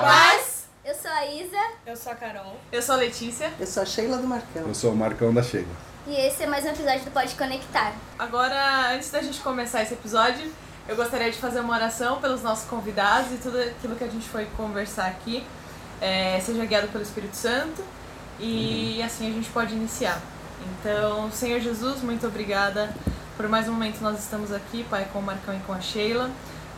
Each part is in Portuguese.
paz! Eu sou a Isa. Eu sou a Carol. Eu sou a Letícia. Eu sou a Sheila do Marcão. Eu sou o Marcão da Sheila. E esse é mais um episódio do Pode Conectar. Agora, antes da gente começar esse episódio, eu gostaria de fazer uma oração pelos nossos convidados e tudo aquilo que a gente foi conversar aqui é, seja guiado pelo Espírito Santo e assim a gente pode iniciar. Então, Senhor Jesus, muito obrigada por mais um momento nós estamos aqui, Pai, com o Marcão e com a Sheila.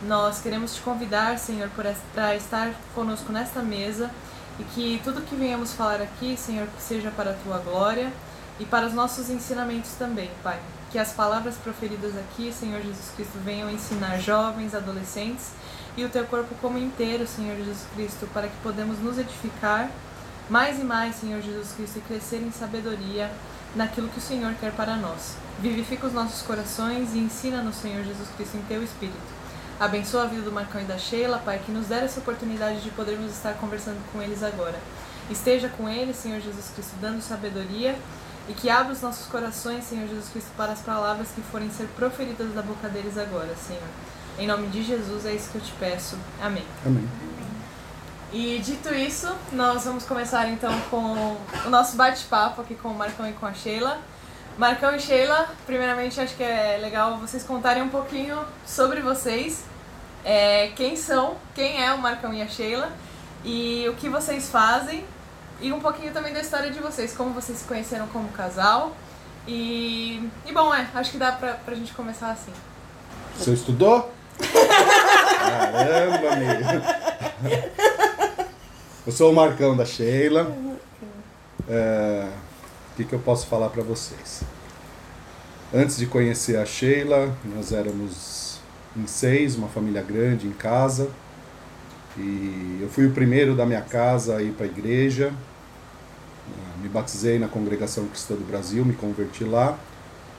Nós queremos te convidar, Senhor, para estar conosco nesta mesa e que tudo que venhamos falar aqui, Senhor, seja para a tua glória e para os nossos ensinamentos também, Pai. Que as palavras proferidas aqui, Senhor Jesus Cristo, venham ensinar jovens, adolescentes e o teu corpo como inteiro, Senhor Jesus Cristo, para que podemos nos edificar mais e mais, Senhor Jesus Cristo, e crescer em sabedoria naquilo que o Senhor quer para nós. Vivifica os nossos corações e ensina-nos, Senhor Jesus Cristo, em teu Espírito. Abençoa a vida do Marcão e da Sheila, Pai, que nos der essa oportunidade de podermos estar conversando com eles agora. Esteja com eles, Senhor Jesus Cristo, dando sabedoria e que abra os nossos corações, Senhor Jesus Cristo, para as palavras que forem ser proferidas da boca deles agora, Senhor. Em nome de Jesus é isso que eu te peço. Amém. Amém. E dito isso, nós vamos começar então com o nosso bate-papo aqui com o Marcão e com a Sheila. Marcão e Sheila, primeiramente acho que é legal vocês contarem um pouquinho sobre vocês, é, quem são, quem é o Marcão e a Sheila e o que vocês fazem e um pouquinho também da história de vocês, como vocês se conheceram como casal. E, e bom, é, acho que dá pra, pra gente começar assim. Você estudou? Caramba, amigo. Eu sou o Marcão da Sheila. É, o que, que eu posso falar para vocês? Antes de conhecer a Sheila, nós éramos em seis, uma família grande em casa. E eu fui o primeiro da minha casa a ir para a igreja. Me batizei na Congregação Cristã do Brasil, me converti lá.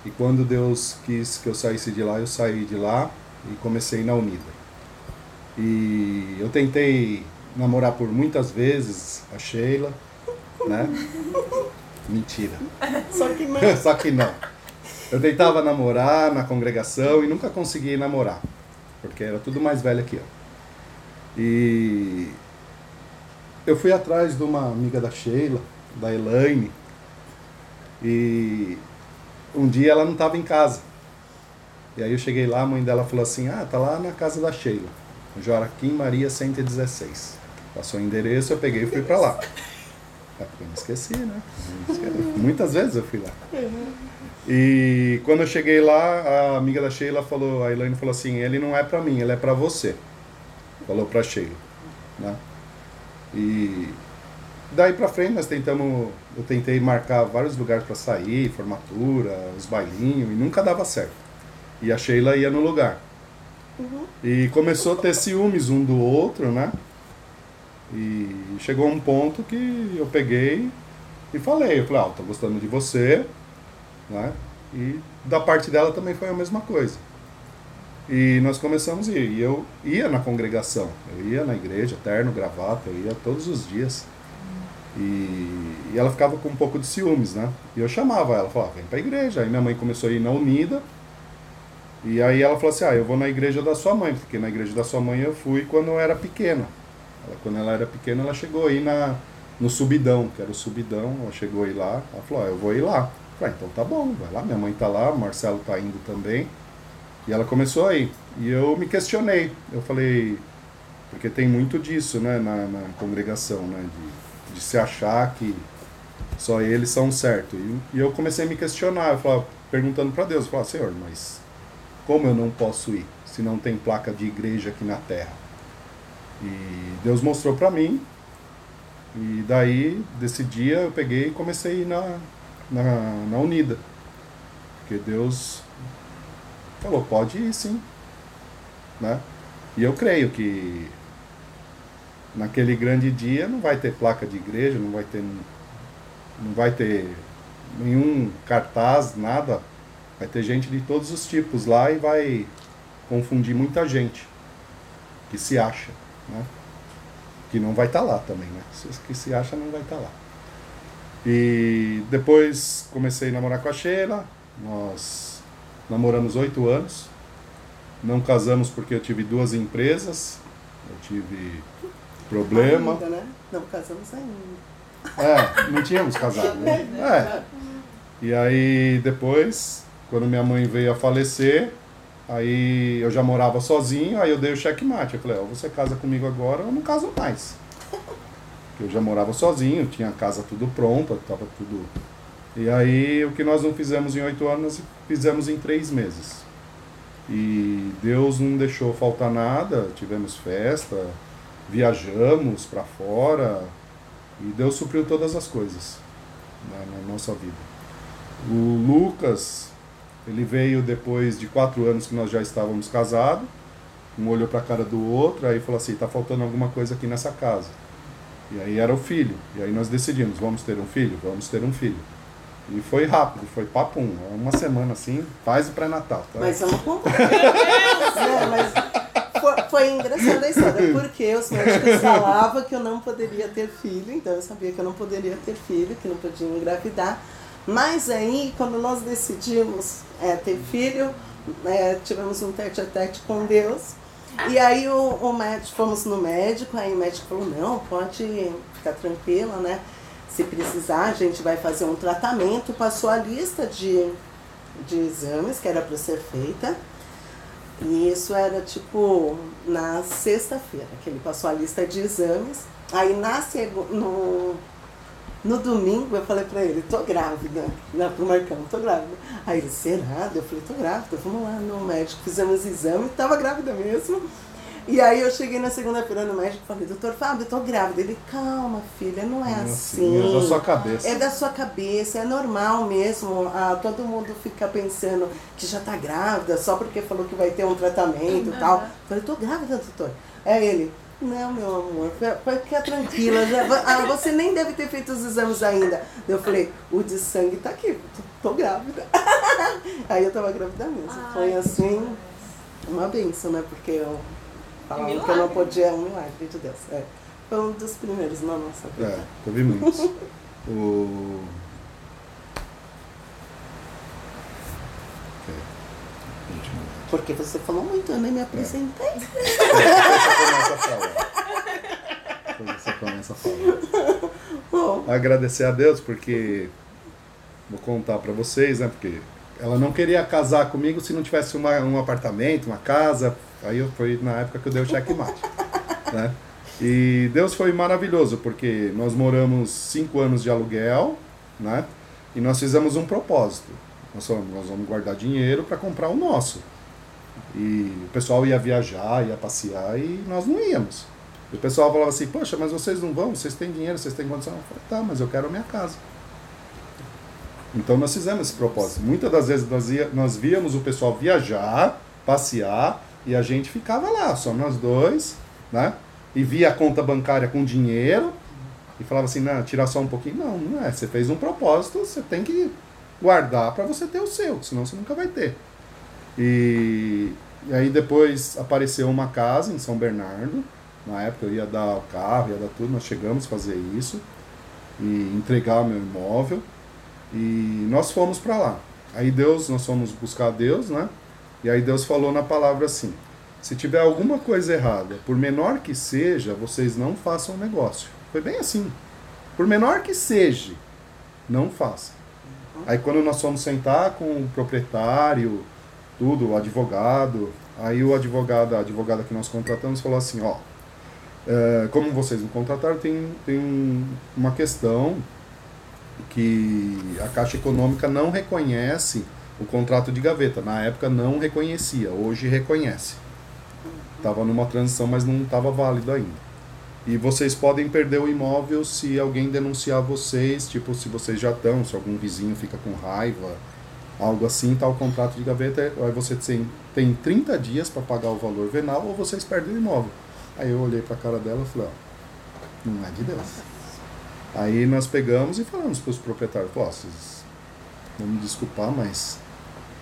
E quando Deus quis que eu saísse de lá, eu saí de lá e comecei na Unida. E eu tentei namorar por muitas vezes a Sheila, né? Mentira. Só que não. Só que não. Eu tentava namorar na congregação e nunca consegui namorar, porque era tudo mais velha que eu. E eu fui atrás de uma amiga da Sheila, da Elaine, e um dia ela não estava em casa. E aí eu cheguei lá, a mãe dela falou assim: Ah, tá lá na casa da Sheila, Joaquim Maria 116. Passou o endereço, eu peguei e fui para lá. É porque eu não esqueci, né? Muitas vezes eu fui lá. E quando eu cheguei lá, a amiga da Sheila falou, a Elaine falou assim: ele não é para mim, ele é para você. Falou para Sheila, né? E daí para frente nós tentamos, eu tentei marcar vários lugares para sair, formatura, os bailinhos e nunca dava certo. E a Sheila ia no lugar. Uhum. E começou a ter ciúmes um do outro, né? E chegou um ponto que eu peguei e falei, eu falei, ah, eu tô gostando de você, né? E da parte dela também foi a mesma coisa. E nós começamos a ir. E eu ia na congregação, eu ia na igreja, terno, gravata, eu ia todos os dias. E, e ela ficava com um pouco de ciúmes, né? E eu chamava ela, falava, vem pra igreja. Aí minha mãe começou a ir na Unida. E aí ela falou assim, ah, eu vou na igreja da sua mãe, porque na igreja da sua mãe eu fui quando eu era pequena. Ela, quando ela era pequena, ela chegou aí na, no Subidão, que era o Subidão, ela chegou aí lá, ela falou, ah, eu vou ir lá. Falei, ah, então tá bom, vai lá, minha mãe tá lá, o Marcelo tá indo também. E ela começou aí. E eu me questionei, eu falei, porque tem muito disso, né, na, na congregação, né, de, de se achar que só eles são certos. E, e eu comecei a me questionar, eu falava, perguntando para Deus, eu falava, Senhor, mas como eu não posso ir se não tem placa de igreja aqui na terra? E Deus mostrou para mim. E daí, desse dia, eu peguei e comecei a ir na, na, na Unida. Porque Deus falou, pode ir sim. Né? E eu creio que naquele grande dia não vai ter placa de igreja, não vai ter, não vai ter nenhum cartaz, nada. Vai ter gente de todos os tipos lá e vai confundir muita gente que se acha, né? Que não vai estar tá lá também, né? Que se acha não vai estar tá lá. E depois comecei a namorar com a Sheila, nós namoramos oito anos, não casamos porque eu tive duas empresas Eu tive problema. Ainda, né? Não casamos ainda. É, não tínhamos casado, né? É. E aí depois, quando minha mãe veio a falecer, aí eu já morava sozinho, aí eu dei o checkmate. Eu falei, ó, você casa comigo agora ou não caso mais. Eu já morava sozinho, tinha a casa tudo pronta, tava tudo. E aí o que nós não fizemos em oito anos, fizemos em três meses. E Deus não deixou faltar nada, tivemos festa, viajamos para fora, e Deus supriu todas as coisas na, na nossa vida. O Lucas, ele veio depois de quatro anos que nós já estávamos casados. Um olhou para a cara do outro, aí falou assim: tá faltando alguma coisa aqui nessa casa. E aí era o filho. E aí nós decidimos: vamos ter um filho? Vamos ter um filho. E foi rápido, foi papum. Uma semana assim, faz o pré-natal. Tá? Mas eu não concordo. Não, mas foi, foi engraçada a história, porque os médicos falavam que eu não poderia ter filho, então eu sabia que eu não poderia ter filho, que não podia engravidar. Mas aí, quando nós decidimos é, ter filho, é, tivemos um tete a tete com Deus. E aí o, o médico, fomos no médico, aí o médico falou, não, pode ficar tranquila, né? Se precisar, a gente vai fazer um tratamento. Passou a lista de, de exames que era para ser feita. E isso era tipo na sexta-feira, que ele passou a lista de exames. Aí na segu no, no domingo eu falei pra ele, tô grávida, né, pro Marcão, tô grávida. Aí ele, será? Eu falei, tô grávida, vamos lá no médico, fizemos exame, tava grávida mesmo. E aí eu cheguei na segunda-feira no médico e falei, doutor Fábio, eu tô grávida. Ele, calma, filha, não é assim. É da sua cabeça. É da sua cabeça, é normal mesmo. Ah, todo mundo fica pensando que já tá grávida só porque falou que vai ter um tratamento e tal. Eu falei, tô grávida, doutor. É ele. Não, meu amor, fica tranquila. Já, ah, você nem deve ter feito os exames ainda. Eu falei, o de sangue tá aqui, tô, tô grávida. Aí eu tava grávida mesmo. Foi assim, uma benção, né? Porque eu falava que eu não podia, é um milagre de Deus. É. Foi um dos primeiros na nossa vida. É, teve muitos. o... É, último. Porque você falou muito, eu nem me apresentei. Depois você começa a falar. Bom, Agradecer a Deus porque vou contar pra vocês, né? Porque ela não queria casar comigo se não tivesse uma, um apartamento, uma casa. Aí eu- foi na época que eu dei o checkmate, né? E Deus foi maravilhoso porque nós moramos cinco anos de aluguel, né? E nós fizemos um propósito. Nós vamos, nós vamos guardar dinheiro para comprar o nosso. E o pessoal ia viajar, ia passear e nós não íamos. E o pessoal falava assim, poxa, mas vocês não vão, vocês têm dinheiro, vocês têm condição. Eu falei, tá, mas eu quero a minha casa. Então nós fizemos esse propósito. Muitas das vezes nós, ia, nós víamos o pessoal viajar, passear, e a gente ficava lá, só nós dois, né? E via a conta bancária com dinheiro, e falava assim, não, tirar só um pouquinho. Não, não é. Você fez um propósito, você tem que guardar para você ter o seu, senão você nunca vai ter. E, e aí depois apareceu uma casa em São Bernardo. Na época eu ia dar o carro, ia dar tudo, nós chegamos a fazer isso e entregar o meu imóvel. E nós fomos para lá. Aí Deus, nós fomos buscar Deus, né? E aí Deus falou na palavra assim: se tiver alguma coisa errada, por menor que seja, vocês não façam negócio. Foi bem assim. Por menor que seja, não façam. Aí quando nós fomos sentar com o proprietário, tudo, o advogado, aí o advogado, a advogada que nós contratamos falou assim, ó, é, como vocês me contrataram, tem, tem um- uma questão que a Caixa Econômica não reconhece o contrato de gaveta. Na época não reconhecia, hoje reconhece. Estava numa transição, mas não estava válido ainda. E vocês podem perder o imóvel se alguém denunciar vocês, tipo, se vocês já estão, se algum vizinho fica com raiva, algo assim, tá o contrato de gaveta, aí você tem, tem 30 dias para pagar o valor venal ou vocês perdem o imóvel. Aí eu olhei para a cara dela e falei, ó, não é de Deus. Aí nós pegamos e falamos para os proprietários, ó, vocês me desculpar, mas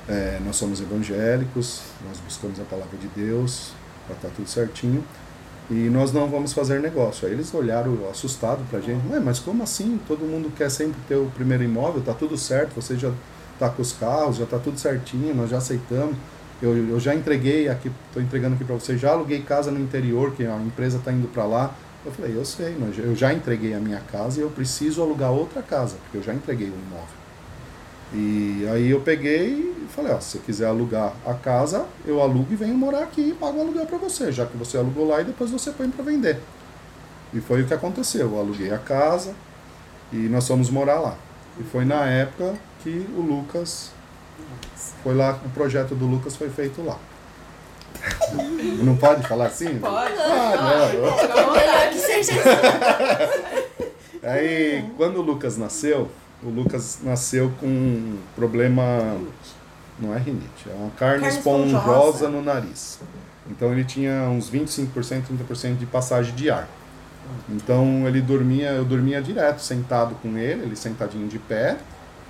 é, nós somos evangélicos, nós buscamos a palavra de Deus, para estar tudo certinho, e nós não vamos fazer negócio. Aí eles olharam assustados pra gente, Ué, mas como assim? Todo mundo quer sempre ter o primeiro imóvel, tá tudo certo, você já tá com os carros, já tá tudo certinho, nós já aceitamos. eu, eu já entreguei aqui, estou entregando aqui para você, já aluguei casa no interior, que a empresa está indo para lá. Eu falei, eu sei, mas eu já entreguei a minha casa e eu preciso alugar outra casa, porque eu já entreguei o imóvel. E aí eu peguei e falei, ó, se você quiser alugar a casa, eu alugo e venho morar aqui e pago o aluguel para você, já que você alugou lá e depois você põe para vender. E foi o que aconteceu. Eu aluguei a casa e nós fomos morar lá. E foi na época que o Lucas foi lá, o projeto do Lucas foi feito lá. Não pode falar assim? Pode. Ah, não. Melhor que seja assim. Aí, quando o Lucas nasceu, o Lucas nasceu com um problema, não é rinite, é uma carne, Carne esponjosa, esponjosa. no nariz. Então ele tinha uns 25%, 30% de passagem de ar. Então ele dormia, eu dormia direto sentado com ele, ele sentadinho de pé,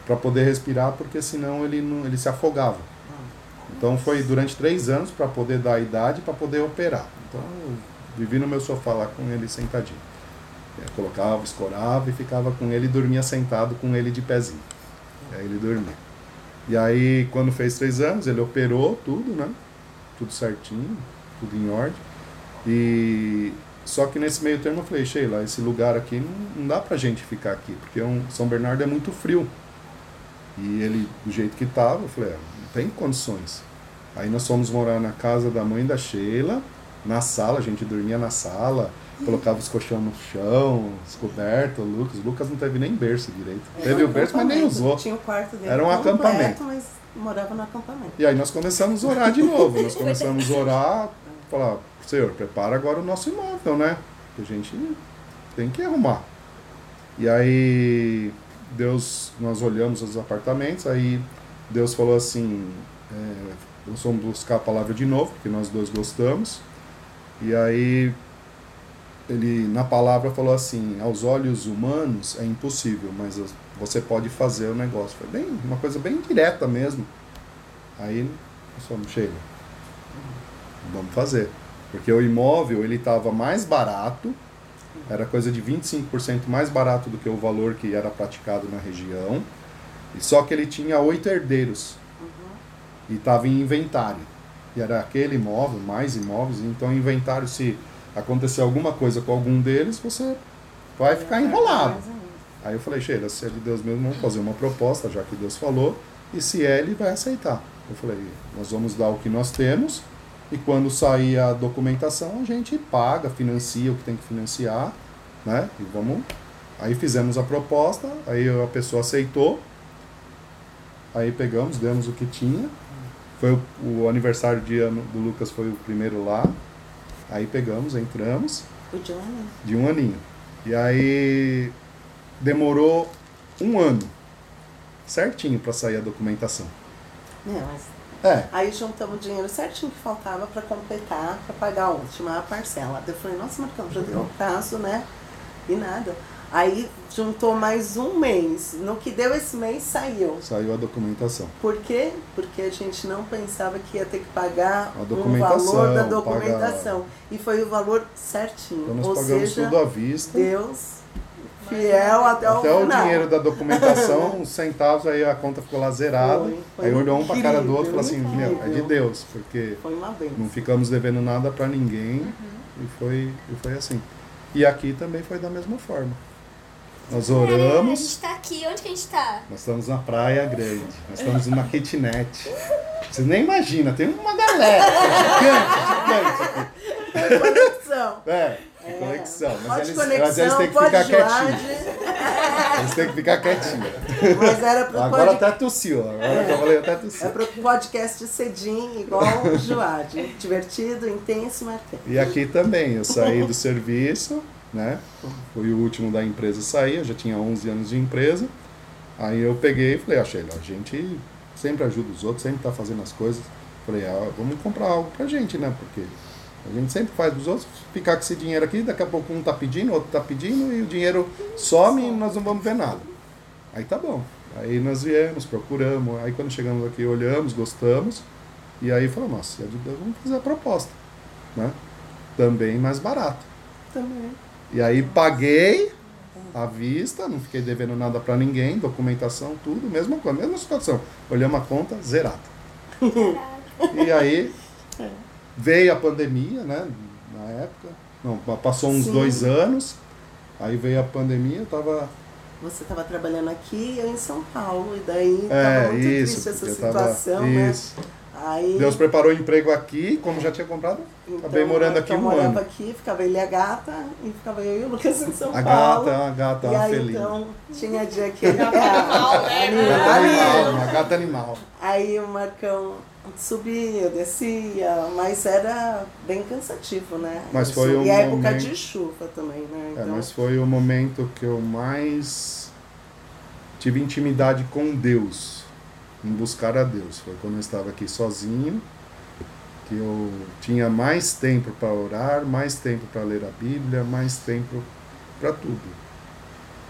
para poder respirar, porque senão ele não, ele se afogava. Então foi durante três anos para poder dar a idade para poder operar. Então eu vivi no meu sofá lá com ele sentadinho. Eu colocava, escorava e ficava com ele e dormia sentado com ele de pezinho. E aí ele dormia. E aí quando fez três anos ele operou tudo, né? Tudo certinho, tudo em ordem. E só que nesse meio termo eu falei, Sheila, esse lugar aqui não, não dá pra gente ficar aqui, porque um, São Bernardo é muito frio. E ele, do jeito que tava, eu falei, ah, não tem condições. Aí nós fomos morar na casa da mãe da Sheila, na sala, a gente dormia na sala, colocava os colchão no chão, descoberto, o Lucas. O Lucas não teve nem berço direito. Teve o berço, mas nem usou. Tinha o quarto dele. Era um completo, acampamento. Mas morava no acampamento. E aí nós começamos a orar de novo. Nós começamos a orar, falar, Senhor, prepara agora o nosso imóvel, né? Que a gente tem que arrumar. E aí Deus, nós olhamos os apartamentos, aí Deus falou assim, é, nós buscar a palavra de novo, porque nós dois gostamos. E aí ele na palavra falou assim, aos olhos humanos é impossível, mas as- você pode fazer o negócio. Foi bem, uma coisa bem direta mesmo. Aí nós fomos, chega, vamos fazer. Porque o imóvel ele estava mais barato, era coisa de 25% mais barato do que o valor que era praticado na região. E só que ele tinha oito herdeiros. E estava em inventário. E era aquele imóvel, mais imóveis, então inventário, se acontecer alguma coisa com algum deles, você vai ficar enrolado. Aí eu falei, Sheila, se é de Deus mesmo, vamos fazer uma proposta, já que Deus falou, e se é, ele vai aceitar. Eu falei, nós vamos dar o que nós temos, e quando sair a documentação, a gente paga, financia o que tem que financiar, né? E vamos. Aí fizemos a proposta, aí a pessoa aceitou, aí pegamos, demos o que tinha. Foi o, o aniversário de ano do Lucas foi o primeiro lá. Aí pegamos, entramos O Johnny. de um aninho. E aí demorou um ano certinho para sair a documentação. Não, mas É, Aí juntamos o dinheiro certinho que faltava para completar, para pagar a última parcela. Eu falei, nossa, Marcão, já deu o prazo, né? E nada. Aí juntou mais um mês. No que deu esse mês, saiu. saiu a documentação. Por quê? Porque a gente não pensava que ia ter que pagar o documentação, valor da documentação. E foi o valor certinho. Então nós Ou pagamos seja, tudo à vista. Deus fiel até, o Até o final. dinheiro da documentação, uns centavos, aí a conta ficou lá zerada. Foi, foi aí olhou um pra cara do outro e falou assim, meu, é de. Deus, porque Foi uma benção. não ficamos devendo nada para ninguém e, foi, e foi assim. E aqui também foi da mesma forma. Nós É, a oramos, gente tá aqui, onde que a gente tá? nós estamos na Praia Grande, nós estamos numa kitnet. Vocês nem imaginam, tem uma galera gigante, gigante aqui. É, de conexão. Mas Pode eles, conexão, mas eles têm que pode ficar joade. quietinhos. Eles têm que ficar quietinhos. Mas era pro Agora pod... até tossiu, agora que eu falei até tossiu. é pro podcast cedinho, igual o Joade. Divertido, intenso, marcante. E aqui também, eu saí do serviço, né? Fui o último da empresa a sair, eu já tinha 11 anos de empresa. Aí eu peguei e falei, ah, Sheila, a gente sempre ajuda os outros, sempre tá fazendo as coisas. Falei, ah, vamos comprar algo pra gente, né? Porque a gente sempre faz dos outros, ficar com esse dinheiro aqui, daqui a pouco um tá pedindo, outro tá pedindo, e o dinheiro some e nós não vamos ver nada. Aí tá bom. Aí nós viemos, procuramos, aí quando chegamos aqui, olhamos, gostamos, e aí falamos, nossa, se é de Deus, vamos fazer a proposta. Né? Também mais barato. Também. E aí paguei à vista, não fiquei devendo nada pra ninguém, documentação, tudo, mesma coisa, mesma situação. Olhamos a conta, zerado. E aí. Veio a pandemia, né? Na época. Não, passou uns Sim. dois anos. Aí veio a pandemia, eu tava. Você estava trabalhando aqui e eu em São Paulo, e daí É, tava muito isso. triste essa eu situação, tava, né? Isso. Aí, Deus preparou emprego aqui, como já tinha comprado. então, acabei morando aqui então, um morava ano. aqui, ficava ele e a gata, e ficava eu e o Lucas em São A Paulo. gata uma gata, e uma aí, felina. então, tinha dia que ele... Gata animal, né? Animal, Gata animal, animal. uma gata animal. Aí o Marcão subia, descia, mas era bem cansativo, né? Mas foi um E a época de chuva também, né? É, Então, mas foi o momento que eu mais tive intimidade com Deus, em buscar a Deus. Foi quando eu estava aqui sozinho, que eu tinha mais tempo para orar, mais tempo para ler a Bíblia, mais tempo para tudo.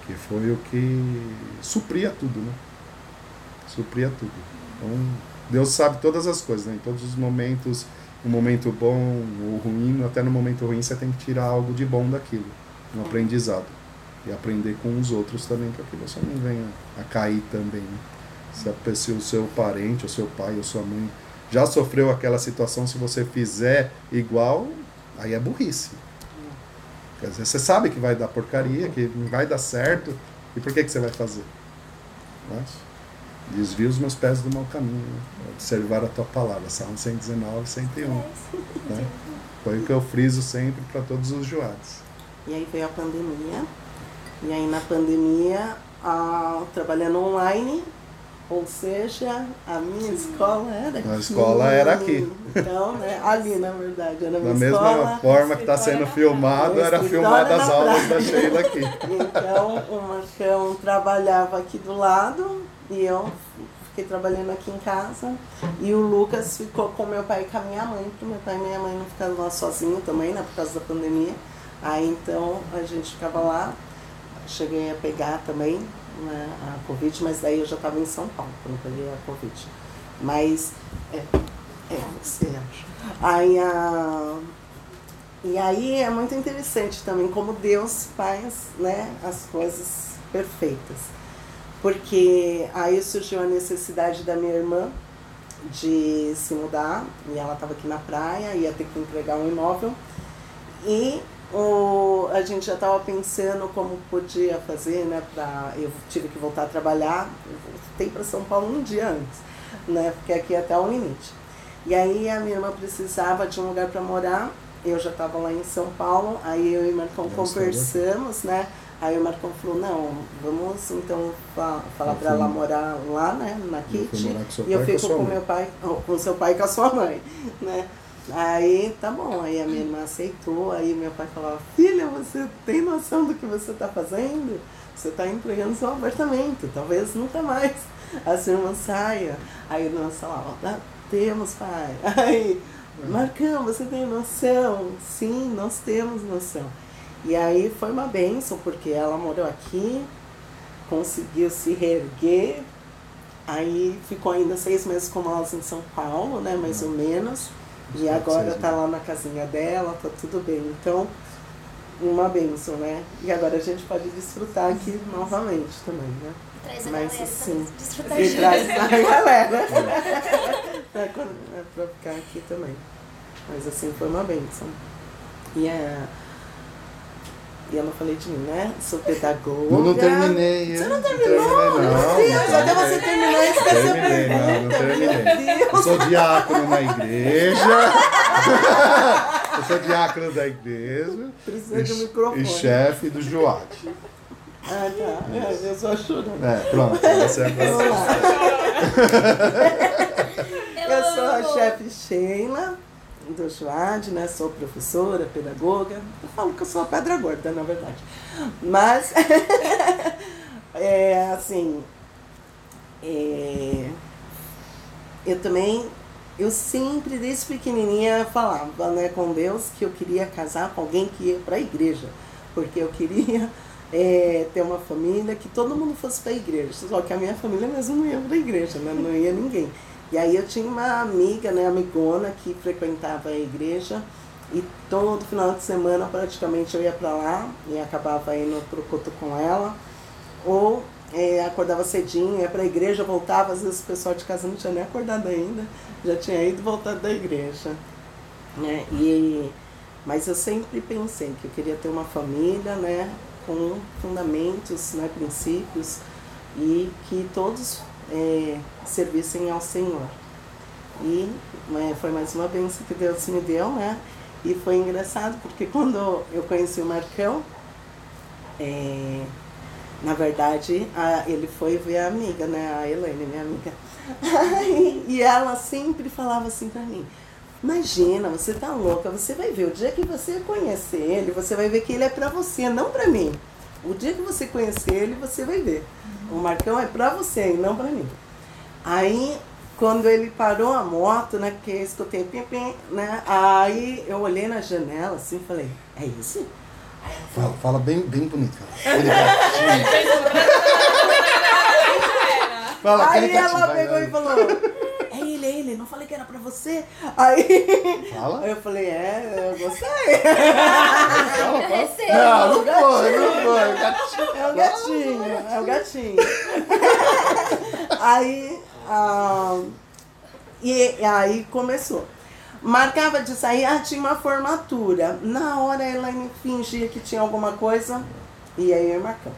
Que foi o que supria tudo, né? Supria tudo. Então, Deus sabe todas as coisas, né? Em todos os momentos, um momento bom ou ruim, até no momento ruim você tem que tirar algo de bom daquilo, um aprendizado. E aprender com os outros também, para que você não venha a cair também. Né? Se, pessoa, o seu parente, o seu pai, ou sua mãe já sofreu aquela situação, se você fizer igual, aí é burrice. Quer dizer, você sabe que vai dar porcaria, que não vai dar certo, e por que, que você vai fazer? Mas, desvia os meus pés do mau caminho, né? observar a tua palavra, Salmo 119, 101. Né? Foi o que eu friso sempre para todos os joados. E aí veio a pandemia. E aí na pandemia, ah, trabalhando online, ou seja, a minha escola era aqui. A escola era aqui. Então, né, ali na verdade, era a minha Da mesma escola. forma que está sendo filmado, era filmada as aulas praia. da Sheila aqui. Então o Marcão trabalhava aqui do lado e eu fiquei trabalhando aqui em casa. E o Lucas ficou com meu pai e com a minha mãe, para meu pai e minha mãe não ficarem lá sozinhos também, né, por causa da pandemia. Aí então a gente ficava lá, cheguei a pegar também né, a Covid, mas daí eu já estava em São Paulo quando peguei a Covid. Mas é, é, acha. Aí a. E aí é muito interessante também como Deus faz né, as coisas perfeitas. Porque aí surgiu a necessidade da minha irmã de se mudar, e ela estava aqui na praia, ia ter que entregar um imóvel. E o, a gente já estava pensando como podia fazer, né? Pra, eu tive que voltar a trabalhar, eu voltei para São Paulo um dia antes, né? Porque aqui é até o limite. E aí a minha irmã precisava de um lugar para morar, eu já estava lá em São Paulo, aí eu e o Marcão conversamos, né? Aí o Marcão falou, não, vamos então fa falar para ela morar lá, né? Na com seu E eu com fico com mãe. meu pai, oh, com seu pai e com a sua mãe, né? Aí tá bom, aí a minha irmã aceitou, aí meu pai falava, filha, você tem noção do que você tá fazendo? Você tá entregando seu apartamento, talvez nunca mais a sua irmã saia. Aí irmã falava, "Ah, temos pai. Aí, Marcão, você tem noção? Sim, nós temos noção. E aí foi uma benção, porque ela morou aqui, conseguiu se reerguer, aí ficou ainda seis meses com nós em São Paulo, né, mais ou menos. E agora tá lá na casinha dela, tá tudo bem. Então, uma benção, né? E agora a gente pode desfrutar aqui novamente também, né? Traz a Mas, galera assim, pra desfrutar E traz a galera pra, quando- é pra ficar aqui também. Mas assim, foi uma benção. E a. E eu não falei de mim, né? Sou pedagoga. Eu não terminei. Você não terminou? Não, Meu Deus, até você terminar esse Terminei, não, não terminei. Eu sou diácono na igreja. Eu sou diácono da igreja. Precisa de um microfone. E chefe do Joate. Ah, tá. É, eu só chorando. É, pronto. Você é. Eu sou a amo. chefe Sheila do Joad, né? Sou professora, pedagoga. Eu falo que eu sou a pedra gorda, na verdade. Mas, é assim, é, eu também, eu sempre, desde pequenininha, falava né, com Deus que eu queria casar com alguém que ia para a igreja. Porque eu queria é, ter uma família que todo mundo fosse para a igreja. Só que a minha família mesmo não ia para a igreja, né? não ia ninguém. E aí eu tinha uma amiga, né, amigona, que frequentava a igreja e todo final de semana praticamente eu ia para lá e acabava indo pro culto com ela. Ou é, acordava cedinho, ia pra igreja, voltava, às vezes o pessoal de casa não tinha nem acordado ainda, já tinha ido voltado da igreja. Né? E, mas eu sempre pensei que eu queria ter uma família, né, com fundamentos, né, princípios, e que todos é, servissem ao Senhor. E é, foi mais uma bênção que Deus me deu, né? E foi engraçado, porque quando eu conheci o Marcão, é, na verdade, a, ele foi ver a amiga, né? A Elaine, minha amiga. e ela sempre falava assim pra mim, imagina, você tá louca, você vai ver, o dia que você conhecer ele, você vai ver que ele é pra você, não pra mim. O dia que você conhecer ele, você vai ver. O Marcão é pra você e não pra mim. Aí, quando ele parou a moto, né, que eu escutei pim, pim, né, aí eu olhei na janela assim e falei, é esse? Fala, fala bem, bem bonito. Fala. Ele. Fala, Aí ela pegou e falou, é ele, é ele, não falei que era pra você? Aí Fala. eu falei, é, eu gostei. Fala. Não, não foi, não foi. Gatinho. É o gatinho, é o gatinho. aí, ah, e, e aí começou. Marcava de sair, ah, tinha uma formatura. Na hora ela me fingia que tinha alguma coisa, e aí eu marcava.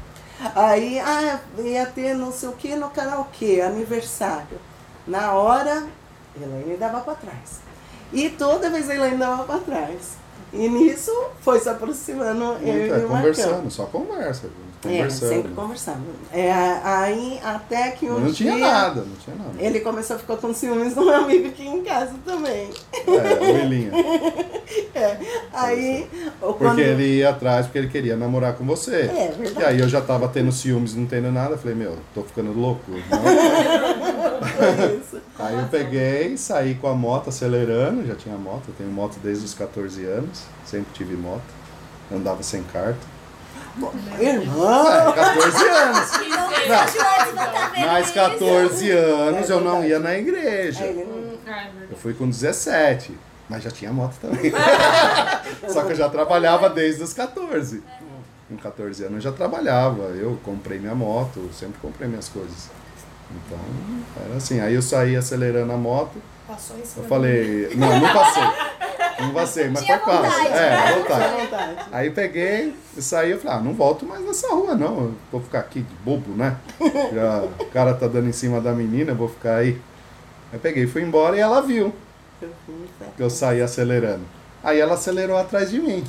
Aí, ah, ia ter não sei o que no karaokê, aniversário. Na hora, Elaine dava pra trás. E toda vez a Elaine dava pra trás. E nisso foi se aproximando eu e Muito, é, o Marcão. conversando, só conversa. Conversando. sempre conversando. É, aí até que um não tinha dia nada, não tinha nada. ele começou a ficar com ciúmes do meu amigo aqui em casa também. É, o Elinha. É, aí Porque quando ele ia atrás porque ele queria namorar com você. É, verdade. E aí eu já tava tendo ciúmes, não tendo nada. Falei, meu, tô ficando louco. não. Aí eu peguei, saí com a moto acelerando, já tinha moto, eu tenho moto desde os 14 anos, sempre tive moto, andava sem carta. Irmão! É, 14 anos. Não, Não. Mais isso? 14 anos É eu não ia na igreja. Aí ele não- Eu fui com 17, mas já tinha moto também. Só que eu já trabalhava desde os 14. Com 14 anos eu já trabalhava. Eu comprei minha moto, sempre comprei minhas coisas. Então, era assim. Aí eu saí acelerando a moto. Passou em Eu cima falei, não, não passei. Não passei, mas Tinha foi vontade, É, né? vontade. Vontade. Aí peguei e saí, eu falei, ah, não volto mais nessa rua não, eu vou ficar aqui de bobo, né? Já, o cara tá dando em cima da menina, eu vou ficar aí. Aí peguei, fui embora e ela viu Eu que eu saí acelerando. Aí ela acelerou atrás de mim.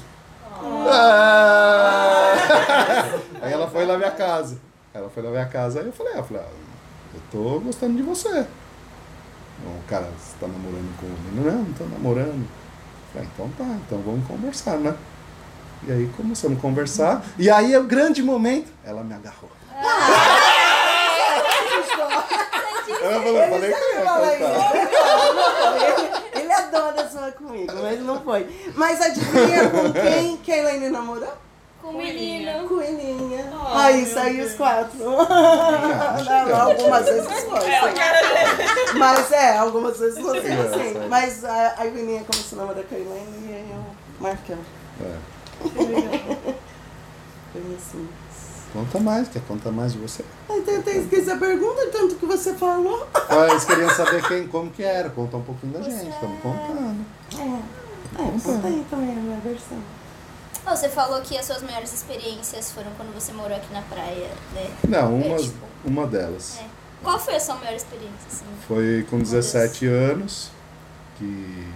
Ah! Aí ela foi lá minha casa. Ela foi lá minha casa, aí eu falei, ah, eu falei, ah, eu tô gostando de você. O cara, você tá namorando com ele? Não, não tô namorando. Falei, então tá, então vamos conversar, né? E aí começamos a conversar. E aí é o grande momento, ela me agarrou. Eu falei, falei que eu ia Fala contar. isso. Ele adora zoar comigo, mas não foi. Mas adivinha com quem que a Elaine namorou? Com. Com Elinha. Oh, Aí saiu Deus. os quatro. Não, algumas vezes foi. sim. Mas é, algumas vezes foi É, assim. sai. Mas a, a Elinha começou a namorar com a Elaine e aí eu marcando. É. Foi assim. Conta mais, quer contar mais de você? Até, até esqueci a pergunta, tanto que você falou. Ah, Eles queriam saber quem, como que era, contar um pouquinho da gente, estamos contando. É, é conta aí também a minha versão. Oh, você falou que as suas maiores experiências foram quando você morou aqui na praia, né? Não, É, uma, tipo, uma delas. é. Qual foi a sua maior experiência, assim? Foi com 17 anos, que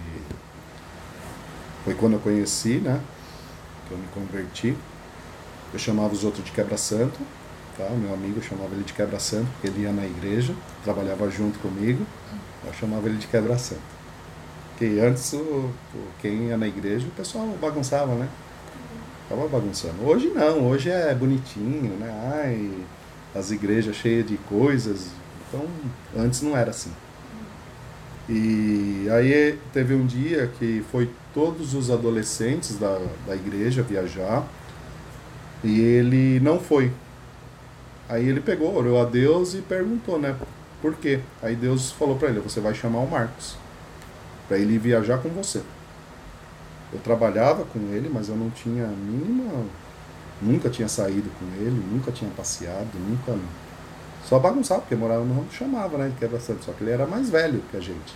foi quando eu conheci, né? Que eu me converti. Eu chamava os outros de quebra-santo, tá? O meu amigo chamava ele de quebra-santo, porque ele ia na igreja, trabalhava junto comigo. Eu chamava ele de quebra-santo. Porque antes, o- quem ia na igreja, o pessoal bagunçava, né? Tava bagunçando. Hoje não, hoje é bonitinho, né? Ai, as igrejas cheias de coisas. Então, antes não era assim. E aí teve um dia que foi todos os adolescentes da, da igreja viajar e ele não foi. Aí ele pegou, orou a Deus e perguntou, né? Por quê? Aí Deus falou para ele: você vai chamar o Marcos para ele viajar com você. Eu trabalhava com ele, mas eu não tinha a mínima. Nunca tinha saído com ele, nunca tinha passeado, nunca Só bagunçava, porque morava no ramo chamava, né? De quebra santo. Só que ele era mais velho que a gente.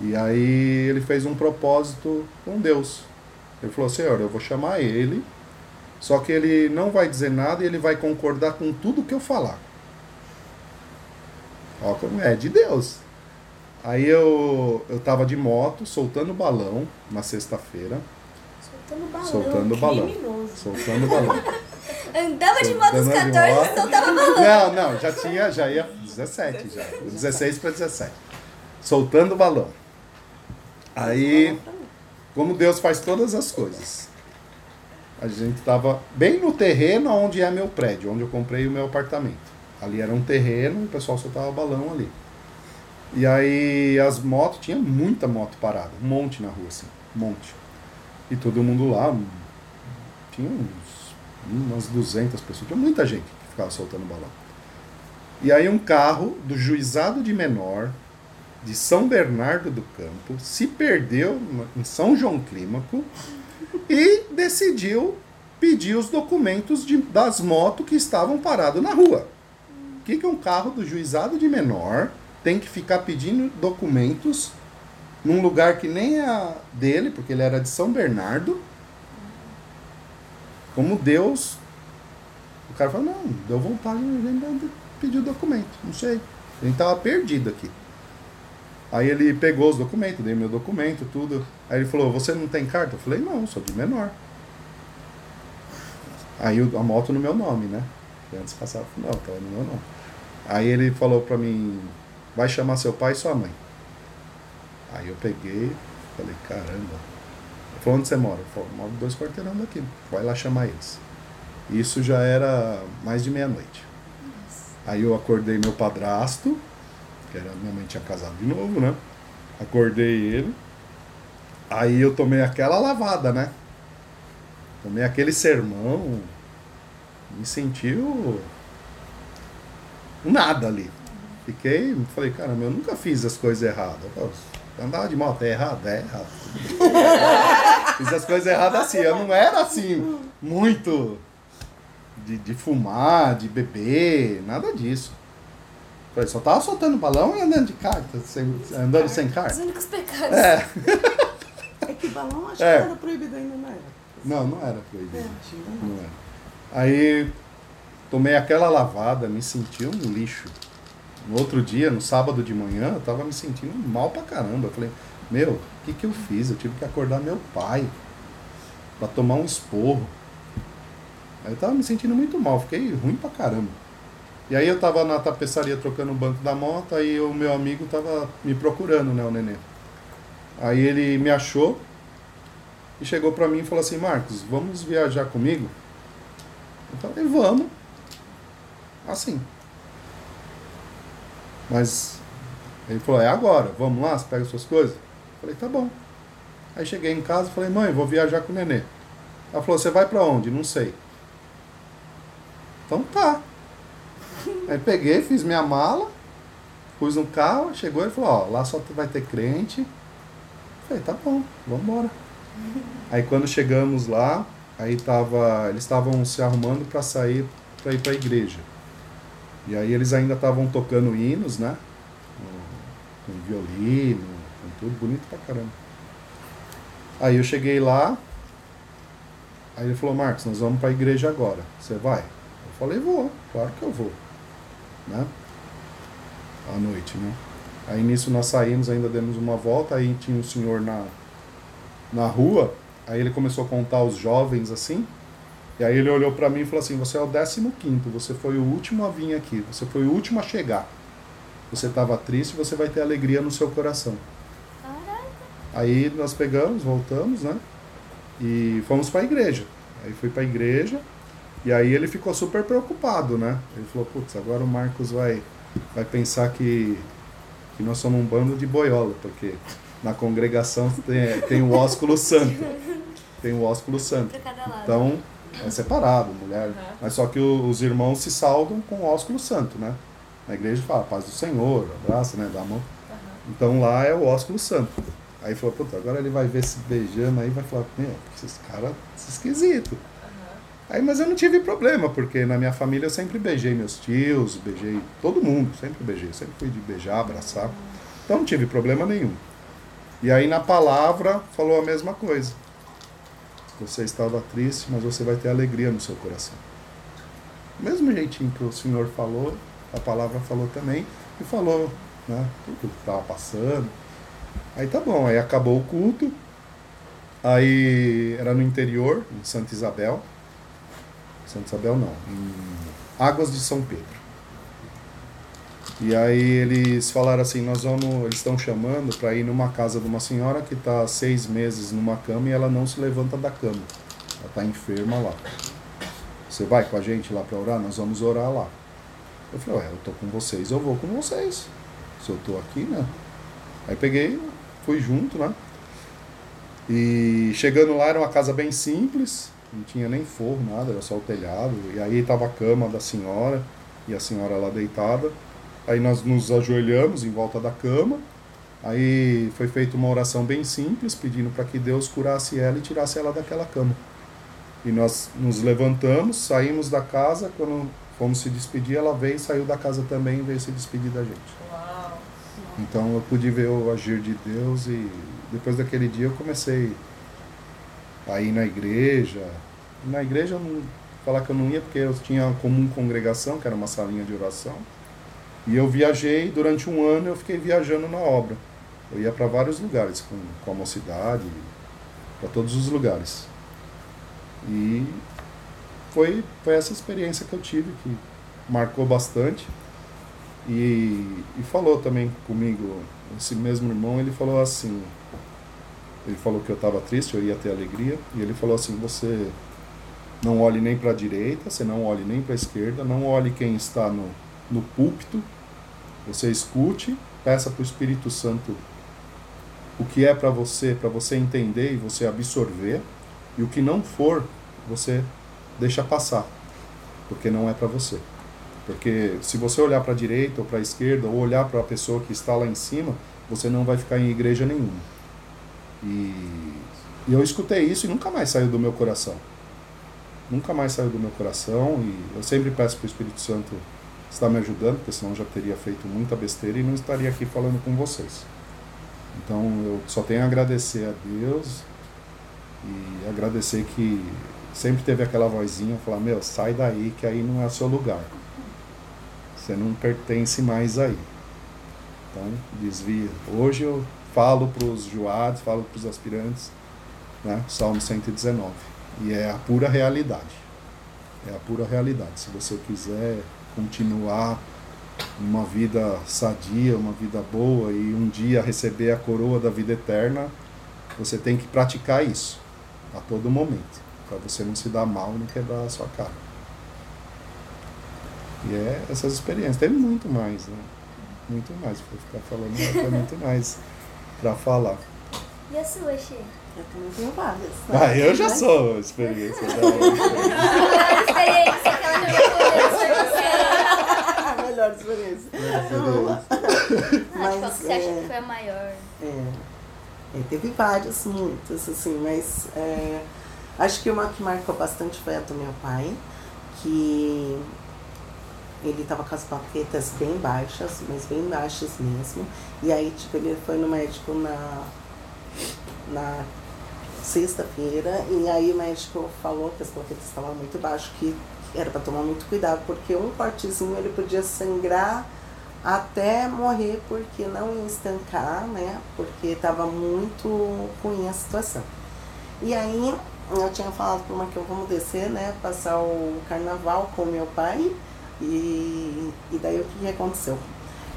E aí ele fez um propósito com Deus. Ele falou, Senhor, eu vou chamar ele, só que ele não vai dizer nada e ele vai concordar com tudo que eu falar. Ó, como é de Deus. Aí eu, eu tava de moto, soltando balão na sexta-feira. Soltando balão. Soltando balão. Criminoso. Soltando balão. Andava de moto aos Soltando de 14 moto. soltava balão. Não, não, já tinha, já ia 17 já. 16 para 17. Soltando balão. Aí, como Deus faz todas as coisas. A gente estava bem no terreno onde é meu prédio, onde eu comprei o meu apartamento. Ali era um terreno e o pessoal soltava balão ali. E aí as motos, tinha muita moto parada, um monte na rua assim, um monte. E todo mundo lá, um- tinha uns, umas 200 pessoas, tinha muita gente que ficava soltando balão. E aí um carro do juizado de menor, de São Bernardo do Campo, se perdeu em São João Clímaco e decidiu pedir os documentos de- das motos que estavam paradas na rua. O que, que um carro do juizado de menor tem que ficar pedindo documentos num lugar que nem é dele, porque ele era de São Bernardo? Como Deus. O cara falou: não, deu vontade de pedir o documento. Não sei. A gente tava perdido aqui. Aí ele pegou os documentos, dei meu documento, tudo. Aí ele falou: Você não tem carta? Eu falei: Não, sou de menor. Aí a moto no meu nome, né? Antes passava, não, tava no meu nome. Aí ele falou pra mim: Vai chamar seu pai e sua mãe. Aí eu peguei, falei: Caramba. Ele falou: Onde você mora? Eu falei: Moro dois quarteirão daqui. Vai lá chamar eles. Isso já era mais de meia-noite. Aí eu acordei meu padrasto, que era minha mãe tinha casado de novo, né? Acordei ele. Aí eu tomei aquela lavada, né? Tomei aquele sermão. Me sentiu nada ali. Fiquei, falei, caramba, eu nunca fiz as coisas erradas. Eu falei, Andar de moto é errado? É errado. fiz as coisas erradas assim. Eu não era assim, muito de, de fumar, de beber, nada disso. Falei, só tava soltando balão e andando de carta, sem, andando sem Os carta. únicos pecados. É. É que balão acho É. que era proibido ainda, não era? Não, não era É, proibido. não. Não era. Aí tomei aquela lavada, me senti um lixo. No outro dia, no sábado de manhã, eu tava me sentindo mal pra caramba. Eu falei, meu, o que que eu fiz? Eu tive que acordar meu pai pra tomar um esporro. Aí eu tava me sentindo muito mal, fiquei ruim pra caramba. E aí eu tava na tapeçaria trocando o banco da moto, aí o meu amigo tava me procurando, né, o neném. Aí ele me achou e chegou pra mim e falou assim, Marcos, vamos viajar comigo? Eu falei, vamos. Assim. Mas ele falou, é agora, vamos lá, você pega suas coisas? Eu falei, tá bom. Aí cheguei em casa e falei, mãe, vou viajar com o nenê. Ela falou, você vai pra onde? Não sei. Então tá. Aí peguei, fiz minha mala, pus no carro, chegou e falou, ó, lá só vai ter crente. Eu falei, tá bom, vamos embora. Aí quando chegamos lá, aí tava, eles estavam se arrumando para sair para ir para a igreja. E aí eles ainda estavam tocando hinos, né? Com, violino, com tudo bonito pra caramba. Aí eu cheguei lá, aí ele falou, Marcos, nós vamos para a igreja agora. Você vai? Eu falei, vou, claro que eu vou. Né? À noite, né? Aí nisso nós saímos, ainda demos uma volta, aí tinha um senhor na, na rua, aí ele começou a contar os jovens assim, e aí ele olhou pra mim e falou assim: Você é o 15, você foi o último a vir aqui, você foi o último a chegar. Você estava triste, você vai ter alegria no seu coração. Caraca. Aí nós pegamos, voltamos, né? E fomos para a igreja. Aí fui para a igreja e aí ele ficou super preocupado, né? Ele falou: Putz, agora o Marcos vai, vai pensar que, que nós somos um bando de boiola, porque na congregação tem, tem o ósculo santo. Tem o ósculo santo. Então, é separado, mulher. Uhum. Mas só que o- os irmãos se saudam com o ósculo santo, né? Na igreja fala paz do Senhor, abraça, né? Dá a mão. Então lá é o ósculo santo. Aí falou, puta, agora ele vai ver se beijando aí vai falar, meu, esses caras, esses esquisitos. Aí, mas eu não tive problema, porque na minha família eu sempre beijei meus tios, beijei todo mundo, sempre beijei, sempre fui de beijar, abraçar. Então não tive problema nenhum. E aí na palavra falou a mesma coisa. Você estava triste, mas você vai ter alegria no seu coração. mesmo jeitinho que o Senhor falou, a palavra falou também, e falou né, tudo que estava passando. Aí tá bom, aí acabou o culto. Aí era no interior, em Santa Isabel. Santa Isabel não, em Águas de São Pedro. E aí eles falaram assim, nós vamos, eles estão chamando para ir numa casa de uma senhora que está seis meses numa cama e ela não se levanta da cama. Ela está enferma lá. Você vai com a gente lá para orar? Nós vamos orar lá. Eu falei, ué, eu tô com vocês, eu vou com vocês. Se eu tô aqui, né? Aí peguei, fui junto, né? E chegando lá era uma casa bem simples, não tinha nem forro, nada, era só o telhado. E aí tava a cama da senhora e a senhora lá deitada. Aí nós nos ajoelhamos em volta da cama. Aí foi feita uma oração bem simples, pedindo para que Deus curasse ela e tirasse ela daquela cama. E nós nos levantamos, saímos da casa. Quando fomos se despedir, ela veio, saiu da casa também e veio se despedir da gente. Uau. Então eu pude ver o agir de Deus e depois daquele dia eu comecei a ir na igreja. Na igreja, eu não, falar que eu não ia porque eu tinha comum congregação, que era uma salinha de oração. E eu viajei, durante um ano eu fiquei viajando na obra. Eu ia para vários lugares, com, com a mocidade, para todos os lugares. E foi, foi essa experiência que eu tive, que marcou bastante. E, e falou também comigo, esse mesmo irmão, ele falou assim, ele falou que eu estava triste, eu ia ter alegria, e ele falou assim, você não olhe nem para a direita, você não olhe nem para a esquerda, não olhe quem está no, no púlpito, você escute, peça para o Espírito Santo o que é para você, para você entender e você absorver, e o que não for, você deixa passar, porque não é para você. Porque se você olhar para a direita ou para a esquerda, ou olhar para a pessoa que está lá em cima, você não vai ficar em igreja nenhuma. E, e eu escutei isso e nunca mais saiu do meu coração. Nunca mais saiu do meu coração e eu sempre peço para o Espírito Santo estar me ajudando, porque senão eu já teria feito muita besteira e não estaria aqui falando com vocês. Então eu só tenho a agradecer a Deus e agradecer que sempre teve aquela vozinha falar, meu, sai daí que aí não é seu lugar. Você não pertence mais aí. Então, desvia. Hoje eu falo para os falo para os aspirantes, né? Salmo 119. E é a pura realidade. É a pura realidade. Se você quiser continuar uma vida sadia, uma vida boa e um dia receber a coroa da vida eterna, você tem que praticar isso a todo momento, para você não se dar mal e não quebrar a sua cara. E é essas experiências. Tem muito mais, né? Muito mais. Vou ficar falando, tem muito mais para falar. E a sua, Xê? Eu também tenho várias. né? Ah, eu já sou experiência da experiência que ela já foi você. A melhor experiência. Mas, qual que você acha é, que foi a maior? É, é, teve várias, muitas, assim, mas é, acho que uma que marcou bastante foi a do meu pai, que ele estava com as plaquetas bem baixas, mas bem baixas mesmo. E aí, tipo, ele foi no médico na, na sexta-feira, e aí o médico falou que as plaquetas estavam muito baixas, que era para tomar muito cuidado, porque um cortezinho ele podia sangrar até morrer porque não ia estancar, né? Porque estava muito ruim a situação. E aí eu tinha falado para que eu vamos descer, né? Passar o carnaval com meu pai. E, e daí o que, que aconteceu?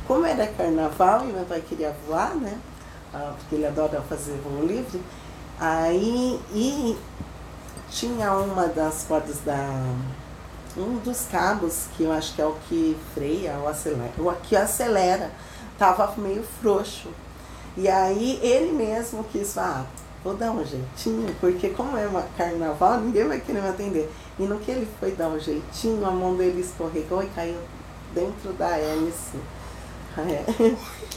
Como era carnaval e meu pai queria voar, né? Ah, porque ele adora fazer voo livre. Aí e tinha uma das cordas da um dos cabos, que eu acho que é o que freia ou acelera, o que acelera, tava meio frouxo. E aí ele mesmo quis ah, vou dar um jeitinho, porque como é uma carnaval, ninguém vai querer me atender. E no que ele foi dar um jeitinho, a mão dele escorregou e caiu dentro da hélice. É.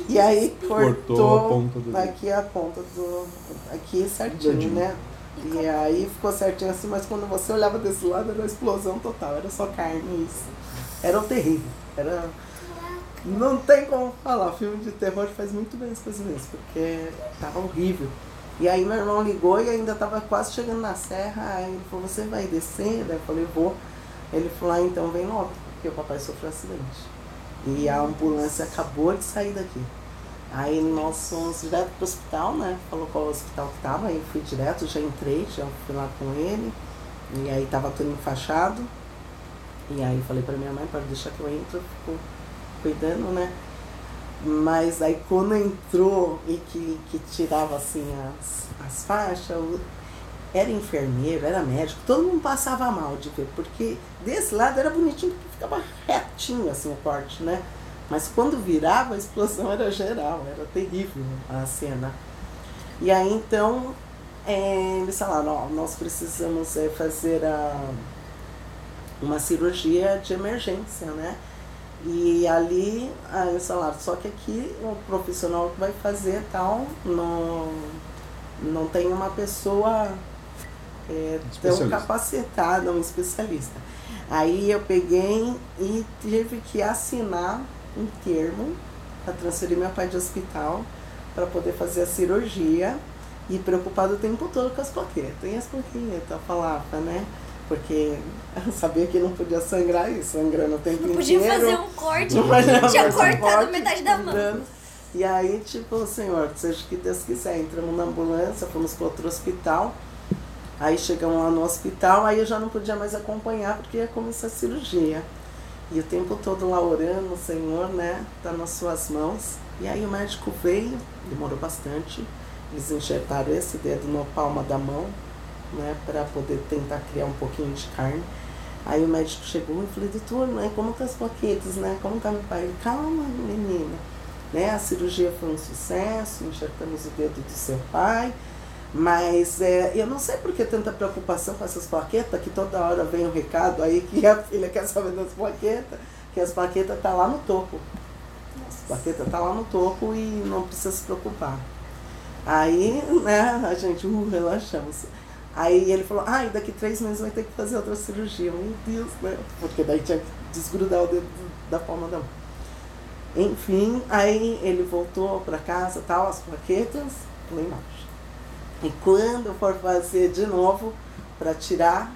E aí cortou, Cortou a ponta do aqui a ponta do. aqui certinho, Dedinho. né? E aí ficou certinho assim, mas quando você olhava desse lado era uma explosão total, era só carne isso. Era terrível. Era. Não tem como falar, filme de terror faz muito bem as coisas mesmo, porque tava horrível. E aí meu irmão ligou e ainda tava quase chegando na serra, aí ele falou, você vai descer? Daí eu falei, vou. Ele falou, ah, então vem logo, porque o papai sofreu um acidente. E a ambulância acabou de sair daqui. Aí nós fomos direto pro hospital, né? Falou qual hospital que tava, aí fui direto, já entrei, já fui lá com ele. E aí tava tudo enfaixado. E aí falei pra minha mãe, pode deixar que eu entro, fico cuidando, né? Mas aí quando entrou e que, que tirava assim as, as faixas, era enfermeiro, era médico, todo mundo passava mal de ver, porque desse lado era bonitinho, porque ficava retinho assim o corte, né? Mas quando virava a explosão era geral, era terrível a cena. E aí então é, eles falaram, ó, nós precisamos é, fazer a, uma cirurgia de emergência, né? E ali, eles falaram, só que aqui o profissional que vai fazer tal, não, não tem uma pessoa é, tão capacitada, um especialista. Aí eu peguei e tive que assinar um termo para transferir meu pai de hospital para poder fazer a cirurgia e preocupado o tempo todo com as plaquetas. E as plaquetas, falava, né? Porque eu sabia que não podia sangrar e sangrando o tempo Não podia inteiro. fazer um corte. Não dar Tinha um cortado metade da mão. E aí, tipo, senhor, seja o que Deus quiser, entramos na ambulância, fomos para outro hospital. Aí chegamos lá no hospital, aí eu já não podia mais acompanhar porque ia começar a cirurgia. E o tempo todo lá orando, Senhor, né? Tá nas suas mãos. E aí o médico veio, demorou bastante. Eles enxertaram esse dedo na palma da mão, né? Para poder tentar criar um pouquinho de carne. Aí o médico chegou e falei, doutor, né? Como tá as plaquetas, né? Como tá meu pai? Ele, calma, menina. Né? A cirurgia foi um sucesso, enxertamos o dedo do seu pai. Mas é, eu não sei por que tanta preocupação com essas plaquetas, que toda hora vem um recado aí que a filha quer saber das plaquetas, que as plaquetas tá lá no topo. As plaquetas tá lá no topo e não precisa se preocupar. Aí, né, a gente, uh, relaxamos. Aí ele falou, ai, daqui três meses vai ter que fazer outra cirurgia. Meu Deus, né? Porque daí tinha que desgrudar o dedo da palma da mão. Enfim, aí ele voltou para casa, tal, as plaquetas, lá embaixo. E quando eu for fazer de novo, para tirar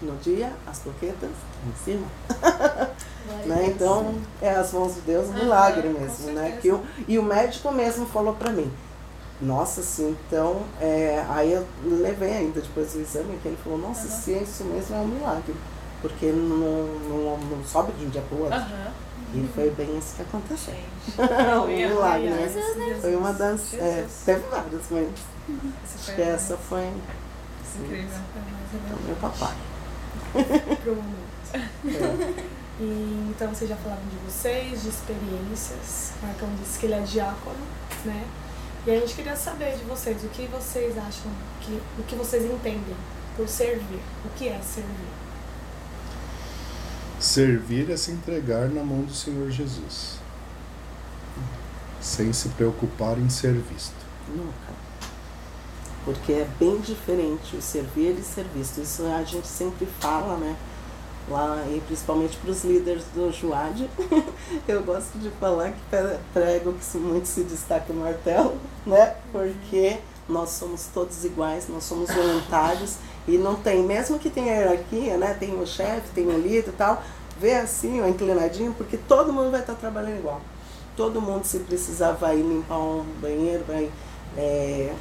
no dia as plaquetas em cima. Né? Então, é as mãos de Deus, um milagre com mesmo, né? Que o, e o médico mesmo falou pra mim, nossa, sim, então, é, aí eu levei ainda depois do exame, que ele falou, nossa, se é isso mesmo, é um milagre. Porque não, não, não sobe de um dia pro outro. Aham. E foi bem isso que aconteceu. Gente. um milagre, né? Foi uma das. É, teve várias, mas acho foi que a- essa foi Incrível. o meu papai. É. E, então vocês já falaram de vocês, de experiências. O Marcão disse que ele é diácono, né? E a gente queria saber de vocês, o que vocês acham, que, o que vocês entendem por servir. O que é servir? Servir é se entregar na mão do Senhor Jesus, sem se preocupar em ser visto. Nunca. Porque é bem diferente o servir e ser visto. Isso a gente sempre fala, né? Lá, e principalmente para os líderes do Juad. Eu gosto de falar que pre- prego que muito se destaca o martelo, né? Porque nós somos todos iguais, nós somos voluntários e não tem, mesmo que tenha hierarquia, né? Tem o chefe, tem o líder e tal, vê assim, ó, inclinadinho, porque todo mundo vai estar trabalhando igual. Todo mundo, se precisar, vai limpar um banheiro, vai. é,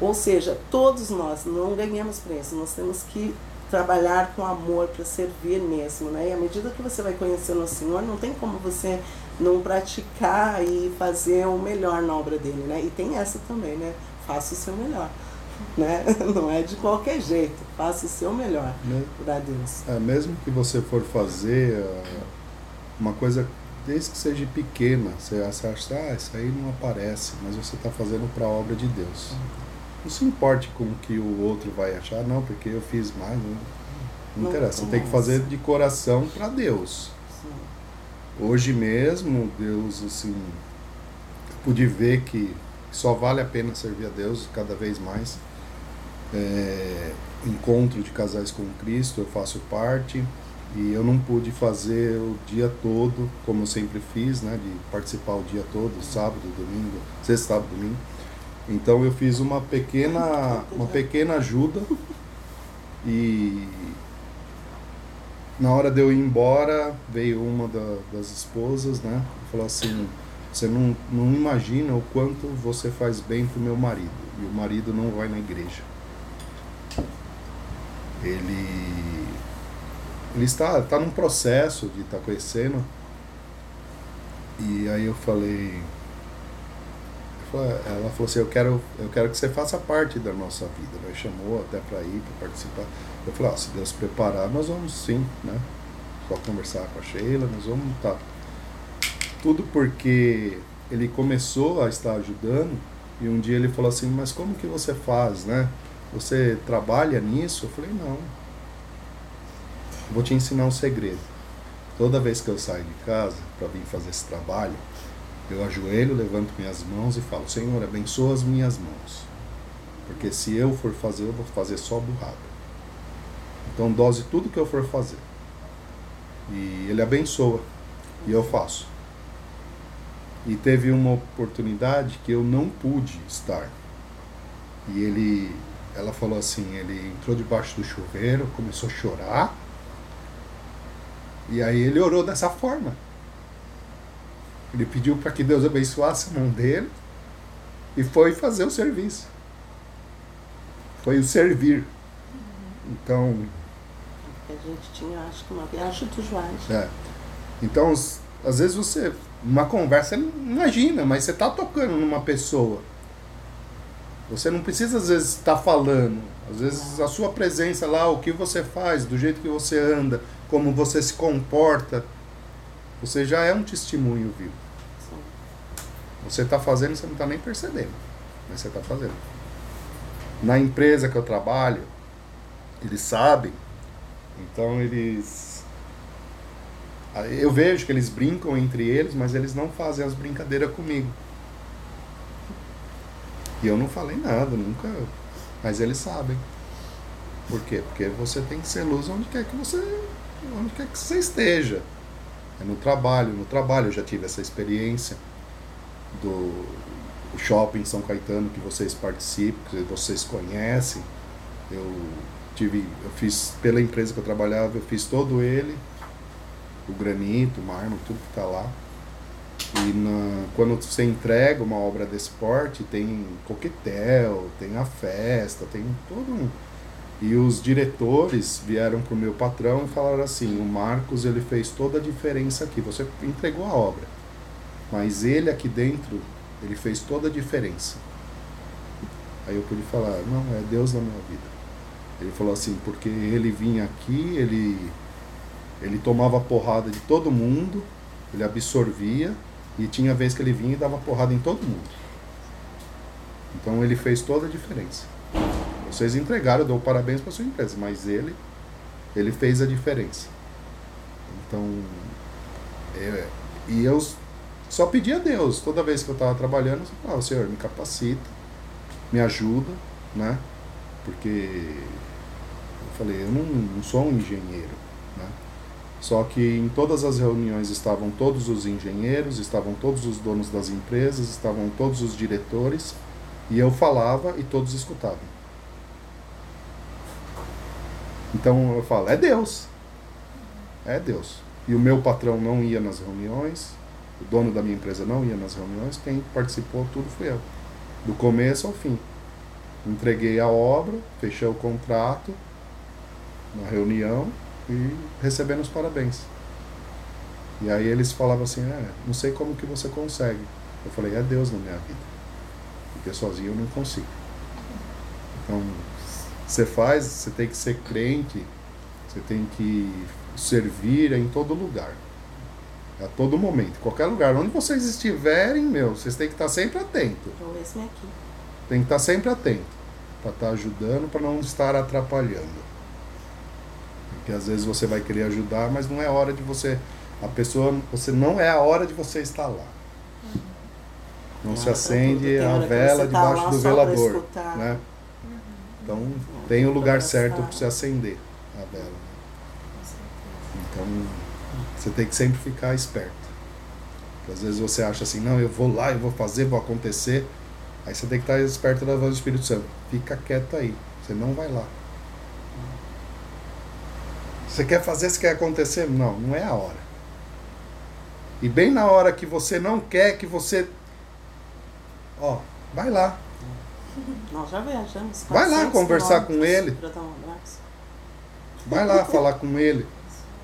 ou seja, todos nós não ganhamos isso, nós temos que trabalhar com amor para servir mesmo, né? E à medida que você vai conhecendo o Senhor, não tem como você não praticar e fazer o melhor na obra dele, né? E tem essa também, né? Faça o seu melhor, né? Não é de qualquer jeito, faça o seu melhor Né? para Deus. É, mesmo que você for fazer ah, uma coisa, desde que seja pequena, você acha, ah, isso aí não aparece, mas você está fazendo para a obra de Deus. Não se importe com o que o outro vai achar, não, porque eu fiz mais. Não, não Não interessa, você tem que fazer de coração para Deus. Sim. Hoje mesmo, Deus, assim, pude ver que só vale a pena servir a Deus cada vez mais. é, encontro de casais com Cristo, eu faço parte. E eu não pude fazer o dia todo, como eu sempre fiz, né? De participar o dia todo, sábado, domingo, sexta, sábado, domingo. Então eu fiz uma pequena, uma pequena ajuda e na hora de eu ir embora veio uma da, das esposas, né? Falou assim, você não, não imagina o quanto você faz bem pro meu marido. E o marido não vai na igreja. Ele ele está, está num processo de estar tá conhecendo. E aí eu falei, ela falou assim, eu quero, eu quero que você faça parte da nossa vida. Ela chamou até para ir, para participar. Eu falei, ah, se Deus preparar, nós vamos sim, né? Só conversar com a Sheila, nós vamos estar. Tá. Tudo porque ele começou a estar ajudando e um dia ele falou assim, mas como que você faz, né? Você trabalha nisso? Eu falei, não, Vou te ensinar um segredo. Toda vez que eu saio de casa para vir fazer esse trabalho, eu ajoelho, levanto minhas mãos e falo: Senhor, abençoa as minhas mãos. Porque se eu for fazer, eu vou fazer só burrada. Então, dose tudo que eu for fazer. E Ele abençoa. E eu faço. E teve uma oportunidade que eu não pude estar. E ele, ela falou assim: ele entrou debaixo do chuveiro, começou a chorar e aí ele orou dessa forma. Ele pediu para que Deus abençoasse a mão dele e foi fazer o serviço. Foi o servir. Então. A gente tinha, acho que uma viagem dos Joás. É. Então, às vezes você, numa conversa, imagina, mas você está tocando numa pessoa. Você não precisa, às vezes, estar tá falando. Às vezes, a sua presença lá, o que você faz, do jeito que você anda, como você se comporta, você já é um testemunho vivo. Você está fazendo, você não está nem percebendo, mas você está fazendo. Na empresa que eu trabalho, eles sabem, então eles. Eu vejo que eles brincam entre eles, mas eles não fazem as brincadeiras comigo. E eu não falei nada, nunca. Mas eles sabem. Por quê? Porque você tem que ser luz onde quer que você onde quer que você esteja. É no trabalho, no trabalho eu já tive essa experiência do shopping São Caetano que vocês participam, que vocês conhecem. Eu tive, eu fiz pela empresa que eu trabalhava, eu fiz todo ele, o granito, o mármore, tudo que está lá. E na, quando você entrega uma obra desse porte, tem coquetel, tem a festa, tem todo um e os diretores vieram para o meu patrão e falaram assim: o Marcos ele fez toda a diferença aqui. Você entregou a obra, mas ele aqui dentro ele fez toda a diferença. Aí eu pude falar: não, é Deus na minha vida. Ele falou assim: porque ele vinha aqui, ele ele tomava porrada de todo mundo, ele absorvia e tinha vez que ele vinha e dava porrada em todo mundo. Então ele fez toda a diferença. Vocês entregaram, eu dou parabéns para sua empresa, mas ele, ele fez a diferença. Então, é, e eu só pedi a Deus, toda vez que eu estava trabalhando, eu falava, Senhor, me capacita, me ajuda, né? Porque eu falei, eu não, não sou um engenheiro, né? Só que em todas as reuniões estavam todos os engenheiros, estavam todos os donos das empresas, estavam todos os diretores, e eu falava e todos escutavam. Então eu falo, é Deus. É Deus. E o meu patrão não ia nas reuniões, o dono da minha empresa não ia nas reuniões, quem participou tudo fui eu. Do começo ao fim. Entreguei a obra, fechei o contrato na reunião e recebendo os parabéns. E aí eles falavam assim, é, não sei como que você consegue. Eu falei, é Deus na minha vida. Porque sozinho eu não consigo. Então, você faz, você tem que ser crente, você tem que servir em todo lugar. A todo momento, qualquer lugar. Onde vocês estiverem, meu, vocês têm que estar sempre atento. Então esse é aqui. Tem que estar sempre atento. Para estar ajudando, para não estar atrapalhando. Porque às vezes você vai querer ajudar, mas não é hora de você. A pessoa. Você não é a hora de você estar lá. Não, se acende a vela tá debaixo do velador. Né? Então tem o lugar certo para você acender a vela. né? Então você tem que sempre ficar esperto. Porque às vezes você acha assim, não, eu vou lá, eu vou fazer, vou acontecer. Aí você tem que estar esperto da voz do Espírito Santo. Fica quieto aí, você não vai lá. Você quer fazer, você quer acontecer? Não, não é a hora. E bem na hora que você não quer, que você. Ó, vai lá. Nós já viajamos. Vai lá 400 conversar com ele. Vai lá falar com ele.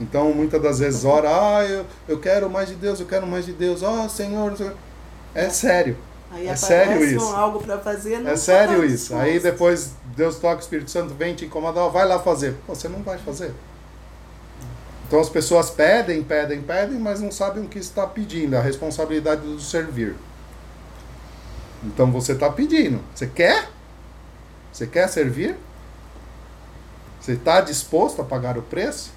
Então, muitas das vezes, ora, ah, eu, eu quero mais de Deus, eu quero mais de Deus, ó Senhor. Senhor. É sério. Aí É sério isso. algo pra fazer. não É sério isso. Aí depois Deus toca o Espírito Santo, vem te incomodar, ó, vai lá fazer. Pô, Você não vai fazer. Então as pessoas pedem, pedem, pedem, mas não sabem o que está pedindo, a responsabilidade do servir. Então você está pedindo. Você quer? Você quer servir? Você está disposto a pagar o preço?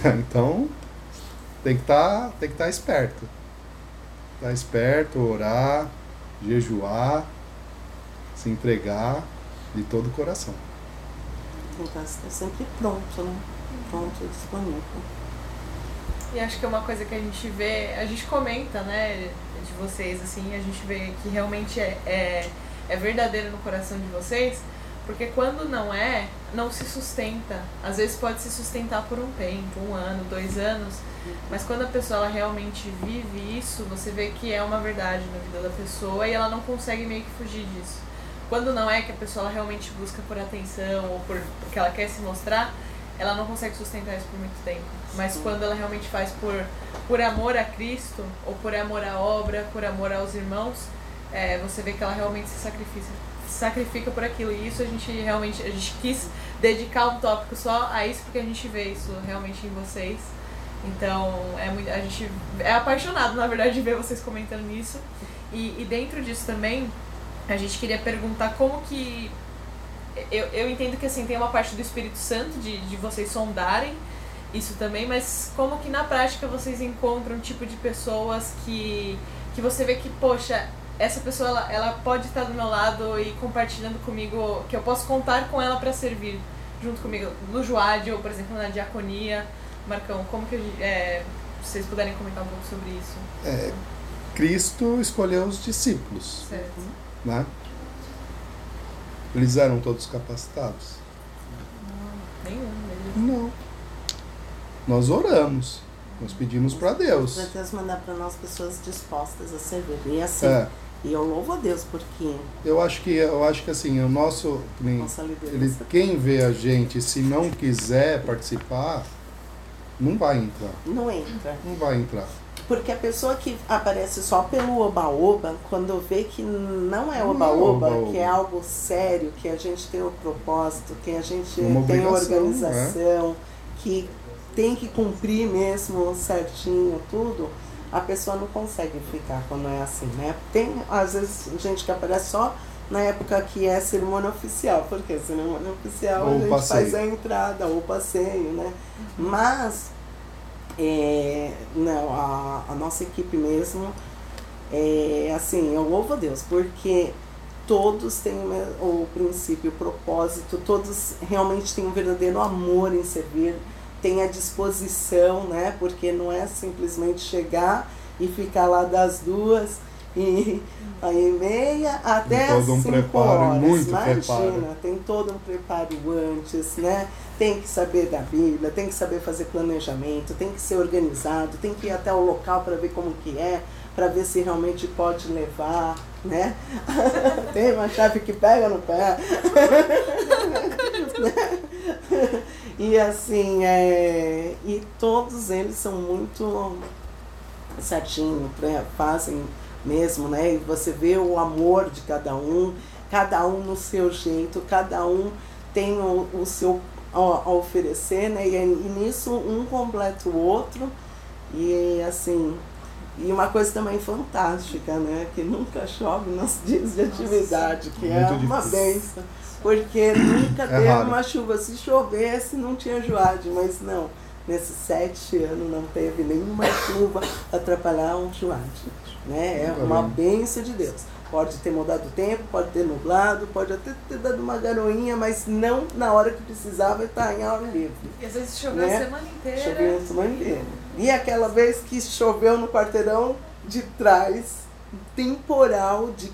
então tem que estar tem que estar esperto. Estar esperto, orar, jejuar, se entregar de todo o coração. Tentar estar sempre pronto, né? Pronto disponível. E acho que é uma coisa que a gente vê, a gente comenta, né, de vocês, assim, a gente vê que realmente é, é, é verdadeiro no coração de vocês, porque quando não é, não se sustenta. Às vezes pode se sustentar por um tempo, um ano, dois anos, mas quando a pessoa realmente vive isso, você vê que é uma verdade na vida da pessoa e ela não consegue meio que fugir disso. Quando não é que a pessoa realmente busca por atenção ou por, porque ela quer se mostrar, ela não consegue sustentar isso por muito tempo. Mas quando ela realmente faz por, por amor a Cristo, ou por amor à obra, por amor aos irmãos, é, você vê que ela realmente se sacrifica, sacrifica por aquilo. E isso a gente realmente, a gente quis dedicar um tópico só a isso, porque a gente vê isso realmente em vocês. Então, é muito, a gente é apaixonado, na verdade, de ver vocês comentando isso. E, e dentro disso também, a gente queria perguntar como que eu, eu entendo que assim tem uma parte do Espírito Santo de, de vocês sondarem isso também, mas como que na prática vocês encontram um tipo de pessoas que, que você vê que, poxa, essa pessoa ela, ela pode estar do meu lado e compartilhando comigo, que eu posso contar com ela para servir junto comigo no Joade ou, por exemplo, na diaconia. Marcão, como que é, vocês puderem comentar um pouco sobre isso? É, Cristo escolheu os discípulos, Certo. né? Eles eram todos capacitados? Nenhum deles. Não. Nós oramos, nós pedimos para Deus. Para Deus mandar para nós pessoas dispostas a servir. E assim, É, e eu louvo a Deus porque eu acho que eu acho que assim o nosso nossa ele, quem vê a gente se não quiser participar não vai entrar, não entra. não vai entrar. Porque a pessoa que aparece só pelo oba-oba, quando vê que não é é oba-oba, que é algo sério, que a gente tem o propósito, que a gente Uma tem organização, que tem que cumprir mesmo certinho tudo, a pessoa não consegue ficar quando é assim, né? Tem, às vezes, gente que aparece só na época que é cerimônia oficial, porque cerimônia oficial Ou a gente passeio. faz a entrada ou passeio, né? Mas é, não, a, a nossa equipe mesmo, é, assim, eu louvo a Deus, porque todos têm o, princípio, o propósito, todos realmente têm um verdadeiro amor em servir, têm a disposição, né? Porque não é simplesmente chegar e ficar lá das duas e aí meia até Tem todo um cinco preparo, horas. muito Imagina, preparo. tem todo um preparo antes, né? Tem que saber da Bíblia, tem que saber fazer planejamento, tem que ser organizado, tem que ir até o local para ver como que é, para ver se realmente pode levar, né? tem uma chave que pega no pé. E assim, é, e todos eles são muito certinho, né? fazem mesmo, né? E você vê o amor de cada um, cada um no seu jeito, cada um tem o, o seu a, oferecer, né? E, e nisso um completa o outro. E assim, e uma coisa também fantástica, né? Que nunca chove nos dias de atividade, que é uma benção. Porque nunca É teve raro. uma chuva. Se chovesse, não tinha joade, mas não. Nesses sete anos não teve nenhuma chuva para atrapalhar um joade. Né? É Nunca uma vi. benção de Deus. Pode ter mudado o tempo, pode ter nublado, pode até ter dado uma garoinha, mas não na hora que precisava estar em ar livre. E às vezes choveu Né? a semana inteira. Choveu a semana inteira. E aquela vez que choveu no quarteirão de trás, temporal de,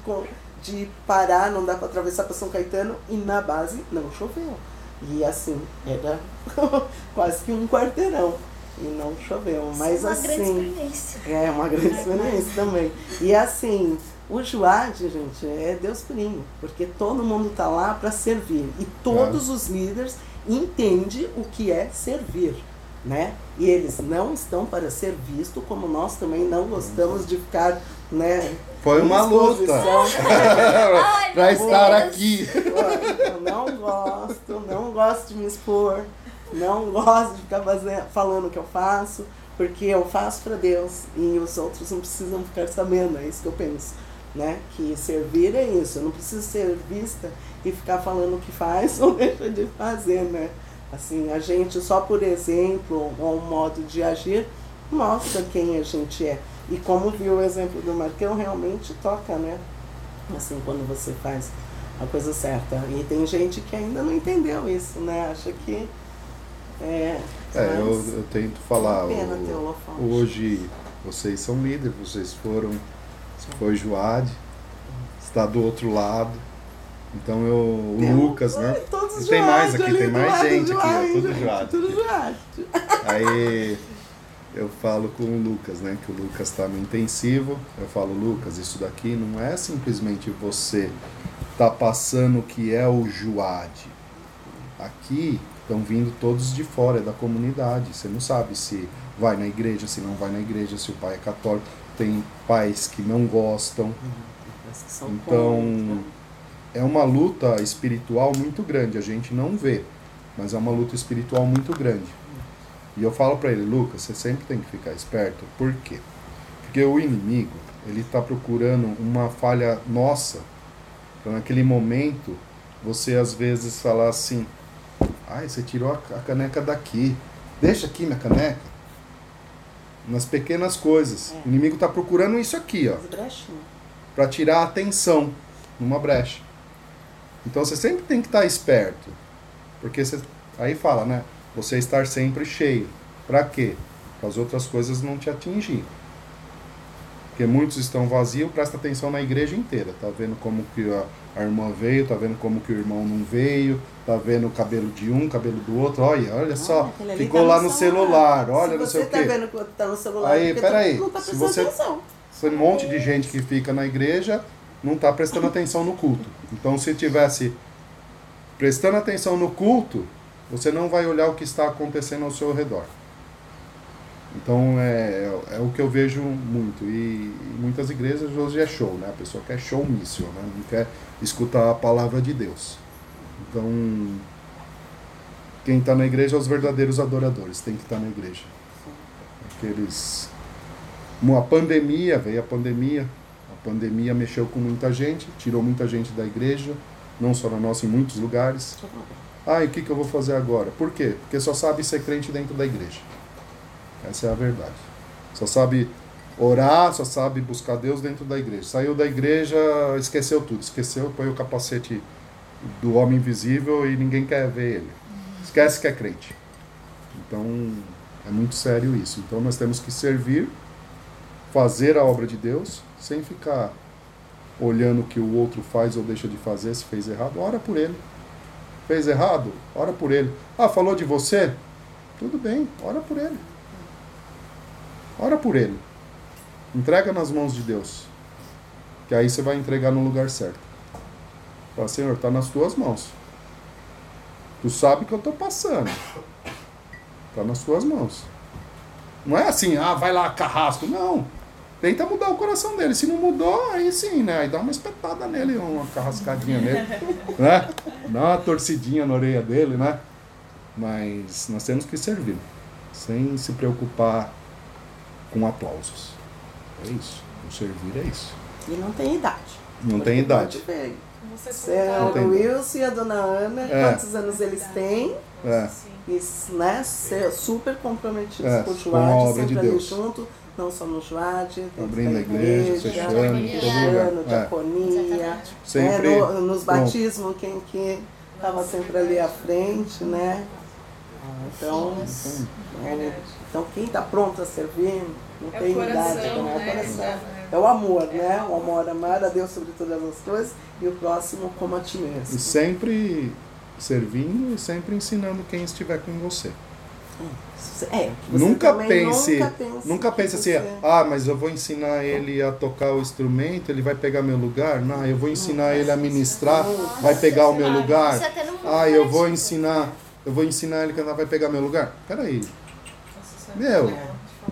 de parar, não dá para atravessar para São Caetano, e na base não choveu. E assim, era quase que um quarteirão. E não choveu. Mas Isso é uma grande assim. experiência. É uma grande experiência também. E assim, o Juade, gente, é Deus purinho, porque todo mundo tá lá para servir e todos os líderes entendem o que é servir, né? E eles não estão para ser visto, como nós também não gostamos de ficar, né? Foi uma luta. Ai, pra estar Deus. aqui. Eu não gosto, não gosto de me expor, não gosto de ficar fazendo, falando o que eu faço, porque eu faço para Deus e os outros não precisam ficar sabendo, é isso que eu penso, né? Que servir é isso, eu não preciso ser vista e ficar falando o que faz ou deixa de fazer, né? Assim, a gente só por exemplo ou um modo de agir mostra quem a gente é. E como viu o exemplo do Marcão, realmente toca, né? Assim, quando você faz a coisa certa. E tem gente que ainda não entendeu isso, né? Acha que. É, É, eu, eu tento falar. é pena ter o- holofote. Hoje vocês são líderes, vocês foram. Você foi Joade, está do outro lado. Então eu. O Tem- Lucas, né? Todos E tem mais aqui, tem mais gente aqui, Joade, tudo Joade. Tudo Joade. Aí eu falo com o Lucas, né? Que o Lucas está no intensivo. Eu falo, Lucas, isso daqui não é simplesmente você tá passando o que é o Juade. Aqui estão vindo todos de fora, é da comunidade. Você não sabe se vai na igreja, se não vai na igreja, se o pai é católico. Tem pais que não gostam. Mas que Então, contra. É uma luta espiritual muito grande. A gente não vê, mas é uma luta espiritual muito grande. E eu falo pra ele, Lucas, você sempre tem que ficar esperto. Por quê? Porque o inimigo, ele tá procurando uma falha nossa. Então, naquele momento, você às vezes falar assim: ai, você tirou a caneca daqui. Deixa aqui minha caneca. Nas pequenas coisas. É. O inimigo tá procurando isso aqui, ó para tirar a atenção numa brecha. Então você sempre tem que estar esperto. Porque você, aí fala, né? Você estar sempre cheio. Para quê? Para as outras coisas não te atingir. Porque muitos estão vazios, presta atenção na igreja inteira. Tá vendo como que a, a irmã veio, tá vendo como que o irmão não veio, tá vendo o cabelo de um, cabelo do outro. Olha, olha só, aquele ali ficou tá lá no celular, olha, Se não sei você o tá quê. vendo que tá no celular, Aí, porque peraí, tá se você- atenção. Tem um monte de gente que fica na igreja, não está prestando atenção no culto. Então, se tivesse prestando atenção no culto, você não vai olhar o que está acontecendo ao seu redor. Então, é, é o que eu vejo muito. E muitas igrejas hoje é show, né? A pessoa quer showmício, né? Não quer escutar a palavra de Deus. Então, quem está na igreja é os verdadeiros adoradores, tem que estar na igreja. Aqueles a pandemia, veio a pandemia. A pandemia mexeu com muita gente, tirou muita gente da igreja, não só na nossa, em muitos lugares. Ah, e o que, que eu vou fazer agora? Por quê? Porque só sabe ser crente dentro da igreja. Essa é a verdade. Só sabe orar, só sabe buscar Deus dentro da igreja. Saiu da igreja, esqueceu tudo. Esqueceu, põe o capacete do homem invisível e ninguém quer ver ele. Esquece que é crente. Então, é muito sério isso. Então, nós temos que servir fazer a obra de Deus sem ficar olhando o que o outro faz ou deixa de fazer, se fez errado, ora por ele. Fez errado? Ora por ele. Ah, falou de você? Tudo bem, ora por ele. Ora por ele. Entrega nas mãos de Deus. Que aí você vai entregar no lugar certo. Fala, Senhor, está nas tuas mãos. Tu sabe que eu estou passando. Está nas tuas mãos. Não é assim, ah, vai lá, carrasco. Não. Tenta mudar o coração dele. Se não mudou, aí sim, né? Aí dá uma espetada nele, uma carrascadinha nele. né? Dá uma torcidinha na orelha dele, né? Mas nós temos que servir. Sem se preocupar com aplausos. É isso. O servir é isso. E não tem idade. Não Porque tem idade. Vocês Você é Wilson e a dona Ana, É. quantos anos eles têm? É. E, né, ser super comprometidos É, com o Joade, obra de sempre ali Deus. junto, não só no Joade, dentro Abrindo da a igreja. É. diaconia, Exatamente. Sempre é, no- nos batismos, quem que estava sempre ali à frente, né? Então, é, então quem está pronto a servir, não É tem coração, idade, não é o né? coração. É. É o amor, né? O amor, amar a Deus sobre todas as coisas e o próximo como a ti E mesmo. sempre servindo e sempre ensinando quem estiver com você. É, você Nunca pense, nunca pense, nunca pense assim, você- ah, mas eu vou ensinar ele a tocar o instrumento, ele vai pegar meu lugar. Não, eu vou ensinar ele a ministrar, vai pegar o meu lugar. No mundo Ah, eu vou ensinar, eu vou ensinar ele a cantar, vai pegar meu lugar. Peraí, é Meu,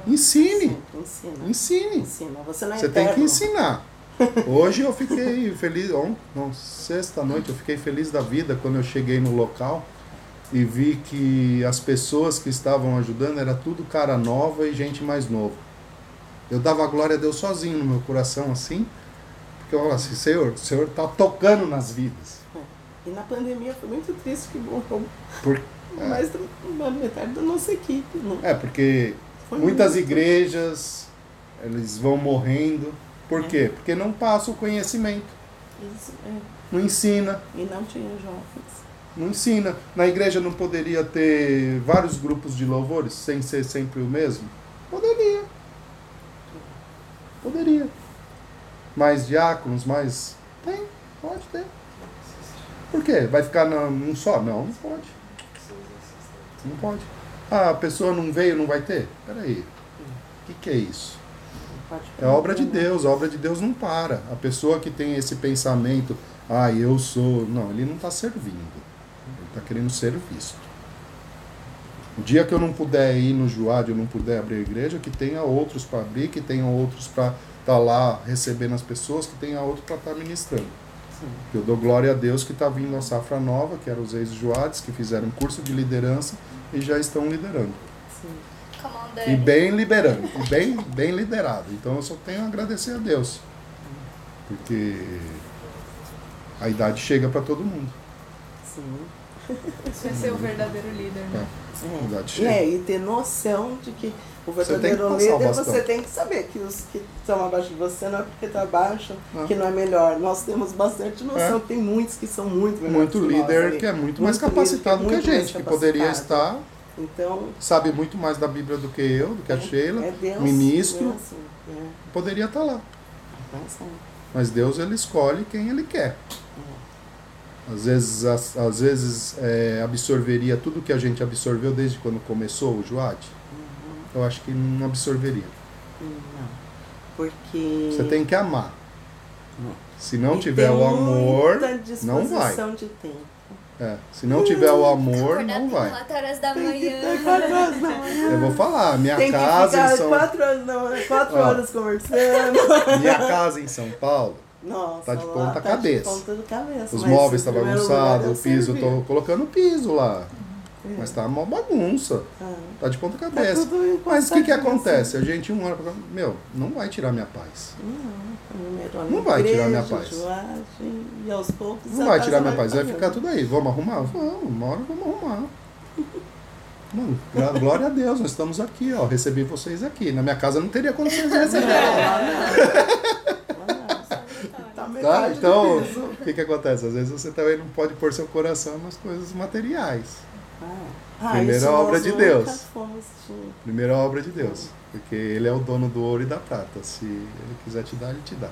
ensine, Ensina. ensine. Ensina. Você não é Você tem que ensinar. Hoje eu fiquei feliz, on, não, sexta noite eu fiquei feliz da vida quando eu cheguei no local e vi que as pessoas que estavam ajudando era tudo cara nova e gente mais novo. Eu dava glória a Deus sozinho no meu coração assim, porque eu falava assim, Senhor, o Senhor está tocando nas vidas. E na pandemia foi muito triste que morreu Por, mais da metade da nossa equipe. Não. é, porque muitas igrejas eles vão morrendo. Por quê? Porque não passa o conhecimento, Isso, é. não ensina. E não tinha jovens. Não ensina. Na igreja não poderia ter vários grupos de louvores sem ser sempre o mesmo? Poderia. Poderia. Mais diáconos, mais. Tem, pode ter. Por quê? Vai ficar num só? Não, não pode. Não pode. Ah, a pessoa não veio, não vai ter? Peraí. O que, que é isso? É obra de? Deus, a obra de Deus não para. A pessoa que tem esse pensamento, ah, eu sou. Não, ele não está servindo. Ele está querendo ser visto. O dia que eu não puder ir no Juad, eu não puder abrir a igreja, que tenha outros para abrir, que tenha outros para estar lá recebendo as pessoas, que tenha outro para estar ministrando. Sim. Eu dou glória a Deus que está vindo a safra nova, que eram os ex-Juades, que fizeram curso de liderança e já estão liderando. E bem liberando, e bem, bem liderado. Então eu só tenho a agradecer a Deus. Porque a idade chega para todo mundo. Sim. Isso é ser o verdadeiro líder, né? A idade É. chega. é, e ter noção de que o Você verdadeiro o líder, você tem que saber que os que estão abaixo de você não é porque está abaixo, Não. que não é melhor. Nós temos bastante noção É. tem muitos que são muito melhores Muito nós líder ali. que é muito, Muito mais capacitado que é que a muito gente, que poderia estar, Então, sabe muito mais da Bíblia do que eu, do que a Sheila, é Deus, ministro, É assim, é. poderia estar lá. Então, Mas Deus ele escolhe quem ele quer. Às vezes, às, às vezes é, absorveria tudo que a gente absorveu desde quando começou o Juad. Eu acho que não absorveria. Não. Porque. Você tem que amar. Se não e tiver tem o amor, muita não vai. de tempo. é, se não tiver o amor, Acordar não vai. 4 horas da Tem que ter manhã. quatro horas da manhã. Eu vou falar, minha Tem que casa ficar em São quatro horas, da manhã, quatro Ó. horas conversando. minha casa em São Paulo, Nossa, Tá de lá ponta tá cabeça. De ponta cabeça. os móveis bagunçados, é o piso, eu tô colocando piso lá. É. Mas tá uma bagunça. Ah, Tá de ponta tá cabeça. tudo Mas o que, que encostadinho acontece? A gente um ano pra meu, não vai tirar minha paz. Não, Não vai tirar minha igreja, paz. e aos poucos Não vai casa tirar minha paz, vai ficar tudo aí. Vamos arrumar? Vamos, uma hora vamos arrumar. Mano, glória a Deus, nós estamos aqui, ó. Recebi vocês aqui. Na minha casa não teria condições de receber. Tá Tá? Então, o que, que acontece? Às vezes você também não pode pôr seu coração nas coisas materiais. Ah, Primeira obra de Deus. Primeira obra de Deus. Porque Ele é o dono do ouro e da prata. Se Ele quiser te dar, Ele te dá.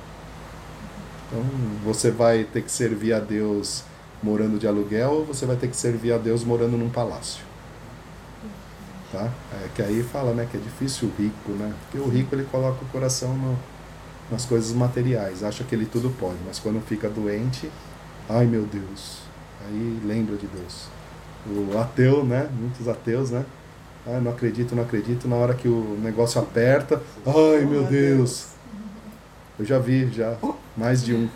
Então, você vai ter que servir a Deus morando de aluguel ou você vai ter que servir a Deus morando num palácio. Tá? É que aí fala, né, que é difícil o rico, né? Porque o rico ele coloca o coração no- nas coisas materiais, acha que ele tudo pode, mas quando fica doente, ai meu Deus, aí lembra de Deus. O ateu, né? Muitos ateus, né? Ah, não acredito, não acredito. Na hora que o negócio aperta, ai meu Deus. Eu já vi, já, mais de um.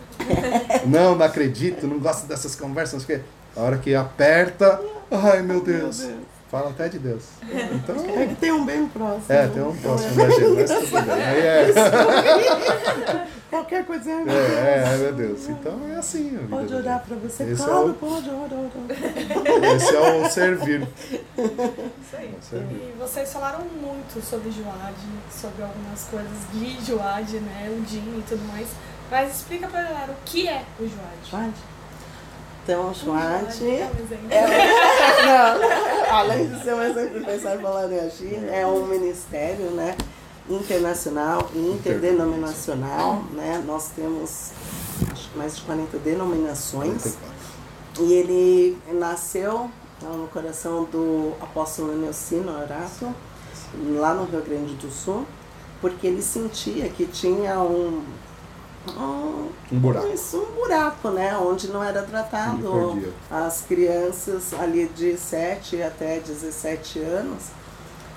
Não, não acredito, não gosto dessas conversas, não sei o quê. A hora que aperta, ai meu Deus. Fala até de Deus. Então, É que tem um bem próximo. é, tem um próximo da gente, mas tudo bem. Aí é, Qualquer coisa é. é, é, meu Deus. Então é assim. Pode orar pra você. Esse é claro, o- pode orar. Esse é o servir. Isso aí. É servir. E vocês falaram muito sobre Joad, sobre algumas coisas de Joad, né? O Jin e tudo mais. Mas explica pra galera o que é o Joad. Joade. Então, é um exemplo. É, não, além de ser um exemplo de pensar e falar e agir, é um ministério né, internacional e interdenominacional. Né? Nós temos acho que mais de 40 denominações. E ele nasceu então, no coração do apóstolo Neucino Horato, lá no Rio Grande do Sul, porque ele sentia que tinha um, um Um buraco. isso, um buraco, né? Onde não era tratado as crianças ali de 7 até 17 anos.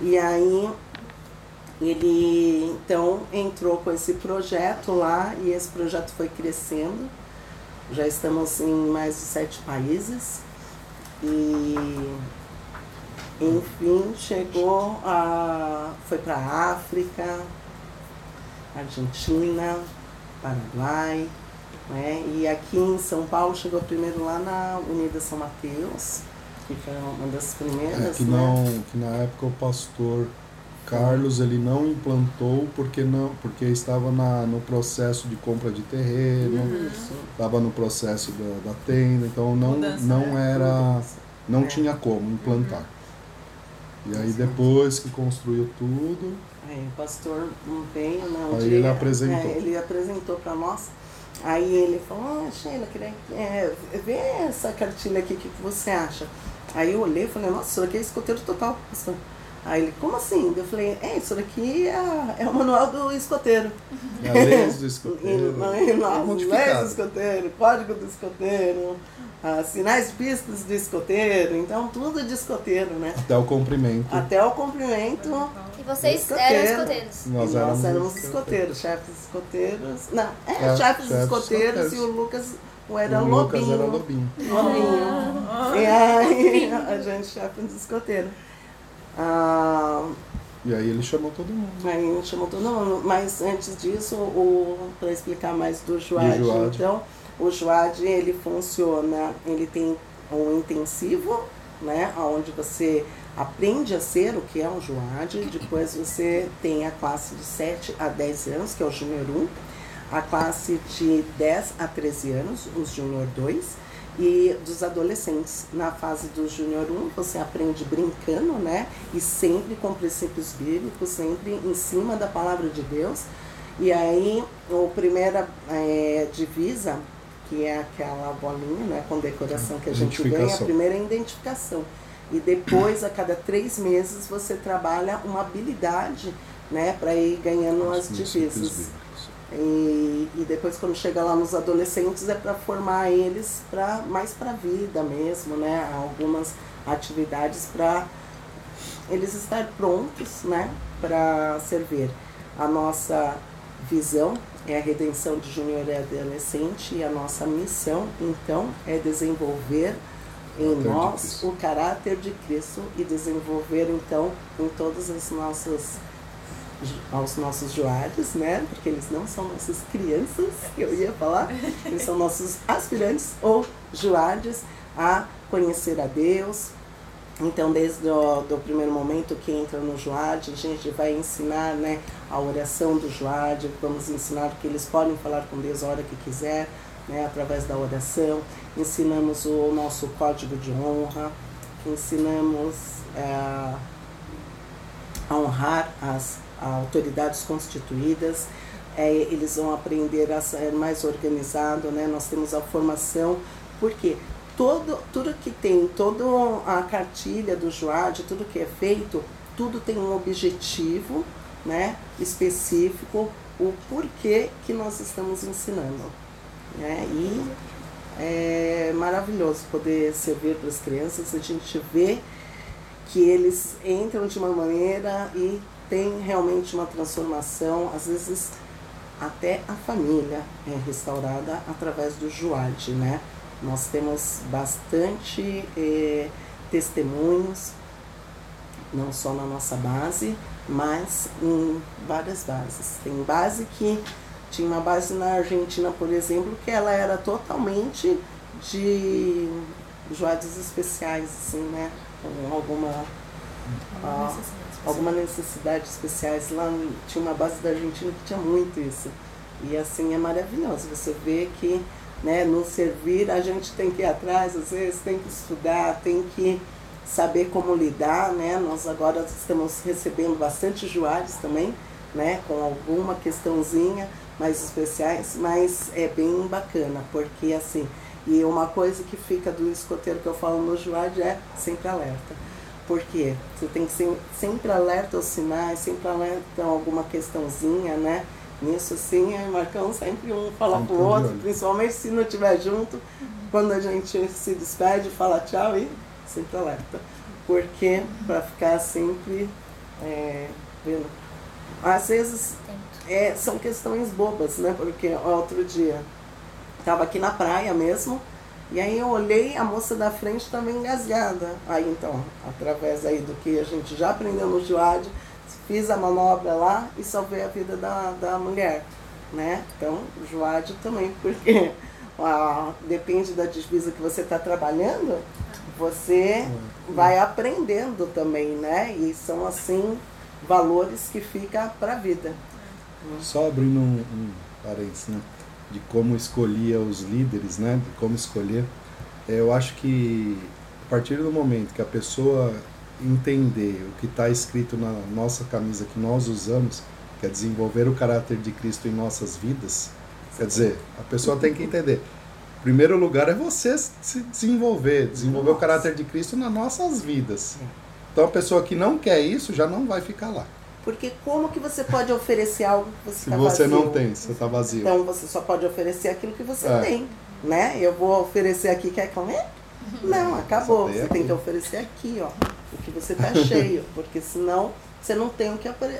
E aí ele então entrou com esse projeto lá e esse projeto foi crescendo. Já estamos em mais de sete países. E enfim, chegou a. foi para África, Argentina, Paraguai, né? E aqui em São Paulo chegou primeiro lá na Unida São Mateus, que foi uma das primeiras, É, que, né? não, que na época o pastor Carlos ele não implantou porque não porque estava na, no processo de compra de terreno, Isso. estava no processo da, da tenda, então não, Mudança, não né? era não É. tinha como implantar. E aí depois que construiu tudo, Aí o pastor não veio, não. Aí ele apresentou. É, ele apresentou para nós. Aí ele falou, ah, Sheila, queria é, ver essa cartilha aqui, o que, que você acha? Aí eu olhei e falei, nossa, isso aqui é escoteiro total, pastor. Aí ele, como assim? Eu falei, é, isso daqui é, é o manual do escoteiro. a leis do escoteiro, leis do escoteiro, código do escoteiro, ah, sinais de pistas do escoteiro, então tudo de escoteiro, né? até o comprimento. Até o comprimento E vocês Escoteiro. eram escoteiros. Nós e nós éramos escoteiros. escoteiros, chefes escoteiros. Não, é, É, chefes chefes escoteiros escoteiros. e o Lucas era o o Lucas lobinho. era lobinho. Lobinho. E aí, a gente, chefe de escoteiro. Ah, E aí ele chamou todo mundo. aí gente chamou todo mundo. Mas antes disso, para explicar mais do Juad, Do Juad. então, o Juad ele funciona, ele tem um intensivo, né? Onde você aprende a ser o que é um Juad, depois você tem a classe de 7 a 10 anos, que é o Júnior 1, a classe de 10 a 13 anos, os Júnior 2, e dos adolescentes. Na fase do Júnior 1, você aprende brincando, né? E sempre com princípios bíblicos, sempre em cima da palavra de Deus. E aí, a primeira é, divisa, que é aquela bolinha, né? Com decoração que a gente ganha, a primeira é a identificação. E depois, a cada três meses, você trabalha uma habilidade, né? Para ir ganhando as divisas. E, e depois quando chega lá nos adolescentes é para formar eles para mais para a vida mesmo, né? Algumas atividades para eles estar prontos, né, para servir. A nossa visão é a redenção de júnior e adolescente e a nossa missão, então, é desenvolver em nós o caráter de Cristo e desenvolver então em todas as nossas aos nossos joares, né? Porque eles não são nossas crianças, eu ia falar, eles são nossos aspirantes ou joades a conhecer a Deus. Então, desde o do primeiro momento que entra no joade, a gente vai ensinar né, a oração do joade, vamos ensinar que eles podem falar com Deus a hora que quiser, né, através da oração. Ensinamos o nosso código de honra, ensinamos eh, a honrar as autoridades constituídas, é, eles vão aprender a ser mais organizado, né? Nós temos a formação, porque todo, tudo que tem, toda a cartilha do JOAD, tudo que é feito, tudo tem um objetivo, né? Específico, o porquê que nós estamos ensinando, né? E é maravilhoso poder servir para as crianças, a gente vê que eles entram de uma maneira e tem realmente uma transformação, às vezes até a família é restaurada através do Juad, né? Nós temos bastante eh, testemunhos não só na nossa base, mas em várias bases. Tem base que tinha uma base na Argentina, por exemplo, que ela era totalmente de joados especiais, assim, né? Com alguma, ah, alguma necessidade especiais. Lá tinha uma base da Argentina que tinha muito isso. E assim é maravilhoso. Você vê que né, no servir a gente tem que ir atrás, às vezes tem que estudar, tem que saber como lidar, né? Nós agora estamos recebendo bastante joares também, né? Com alguma questãozinha mais especiais, mas é bem bacana, porque assim, e uma coisa que fica do escoteiro que eu falo no Juad é sempre alerta. Por quê? Você tem que ser sempre alerta aos sinais, sempre alerta a alguma questãozinha, né? Nisso sim, é Marcão sempre um fala pro outro, principalmente se não estiver junto, quando a gente se despede, fala tchau e sempre alerta. Porque para ficar sempre é, vendo. Às vezes é, são questões bobas, né? Porque outro dia estava aqui na praia mesmo, e aí eu olhei a moça da frente também engasgada. Aí então, através aí do que a gente já aprendeu no Juad, fiz a manobra lá e salvei a vida da, da mulher. Né? Então, Juad também, porque depende da divisa que você está trabalhando, você vai aprendendo também, né? E são assim valores que ficam para a vida. Só abrindo um, um parênteses, né? De como escolhia os líderes, né? De como escolher. É, eu acho que a partir do momento que a pessoa entender o que está escrito na nossa camisa que nós usamos, que é desenvolver o caráter de Cristo em nossas vidas, quer dizer, a pessoa tem que entender. Em primeiro lugar é você se desenvolver, desenvolver Nossa. o caráter de Cristo nas nossas vidas. Então a pessoa que não quer isso já não vai ficar lá. Porque como que você pode oferecer algo que você Se tá você vazio? não tem, você está vazio. Então você só pode oferecer aquilo que você é. tem, né? Eu vou oferecer aqui, quer comer? Não, acabou. Você tem que oferecer aqui, ó, o que você está cheio, porque senão você não tem o que, apre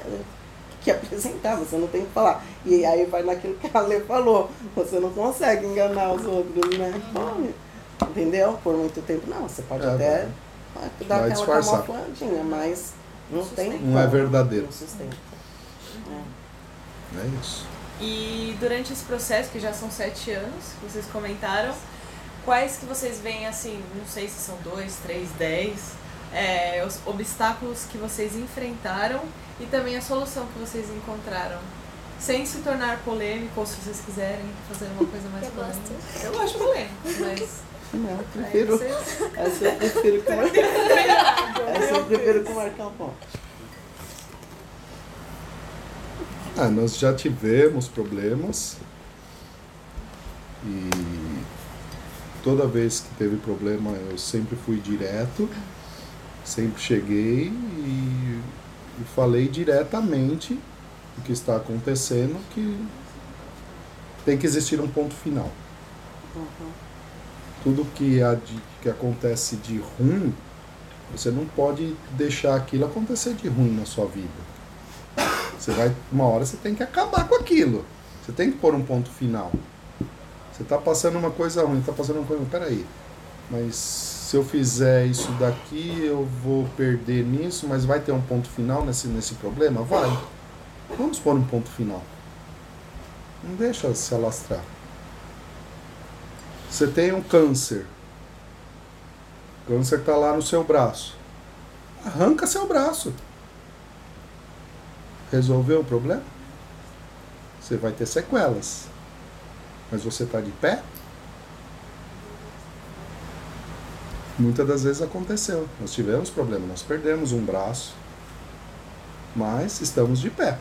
que apresentar, você não tem o que falar. E aí vai naquilo que a Lê falou, você não consegue enganar os outros, né? entendeu? Por muito tempo, não, você pode é, até dar vai aquela camufladinha, mas não, tem Não é verdadeiro. Não sustenta. É. é isso. E durante esse processo, que já são sete anos, que vocês comentaram, quais que vocês veem assim, não sei se são dois, três, dez, é, os obstáculos que vocês enfrentaram e também a solução que vocês encontraram? Sem se tornar polêmico, ou se vocês quiserem fazer uma coisa mais eu polêmica. Gosto. Eu gosto polêmico, mas. Não, eu prefiro. Vocês... Essa eu prefiro com Essa eu prefiro com Marcão Ponte. Ah, nós já tivemos problemas e toda vez que teve problema eu sempre fui direto, sempre cheguei e, e falei diretamente o que está acontecendo, que tem que existir um ponto final. Uhum. Tudo que, há de, que acontece de ruim, você não pode deixar aquilo acontecer de ruim na sua vida. Você vai, uma hora você tem que acabar com aquilo. Você tem que pôr um ponto final. Você está passando uma coisa ruim, está passando uma coisa ruim. Peraí, mas se eu fizer isso daqui, eu vou perder nisso, mas vai ter um ponto final nesse, nesse problema? Vai. Vamos pôr um ponto final. Não deixa se alastrar. Você tem um câncer. O câncer está lá no seu braço. Arranca seu braço. Resolveu o problema? Você vai ter sequelas. Mas você está de pé? Muitas das vezes aconteceu. Nós tivemos problema, nós perdemos um braço, mas estamos de pé.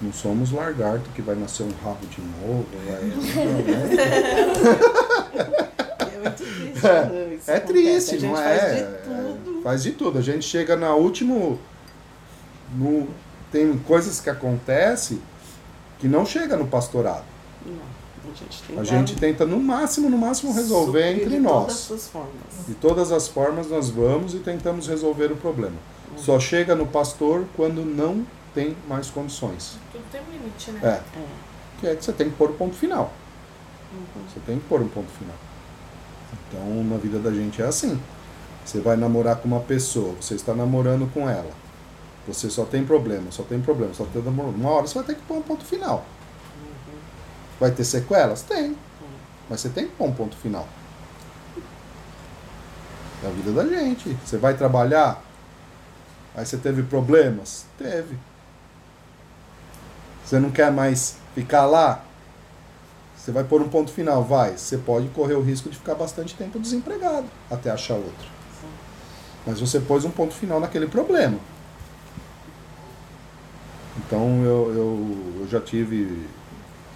Não somos lagarto que vai nascer um rabo de novo. é muito triste. É, é triste, não é? Faz de tudo. É, faz de tudo. A gente chega na último. No, tem coisas que acontecem que não chega no pastorado. Não. A gente, tenta, a gente tenta no máximo, no máximo resolver entre nós. De todas as formas. De todas as formas nós vamos e tentamos resolver o problema. Uhum. Só chega no pastor quando não tem mais condições. Tudo tem um limite, né? É. é. Que é que você tem que pôr o um ponto final. Uhum. Você tem que pôr um ponto final. Então, na vida da gente é assim. Você vai namorar com uma pessoa, você está namorando com ela. Você só tem problema, só tem problema, só tem namoro. Uma hora você vai ter que pôr um ponto final. Vai ter sequelas? Tem. Mas você tem que pôr um ponto final. É a vida da gente. Você vai trabalhar, aí você teve problemas? Teve. Você não quer mais ficar lá? Você vai pôr um ponto final? Vai. Você pode correr o risco de ficar bastante tempo desempregado até achar outro. Mas você pôs um ponto final naquele problema. Então eu, eu, eu já tive.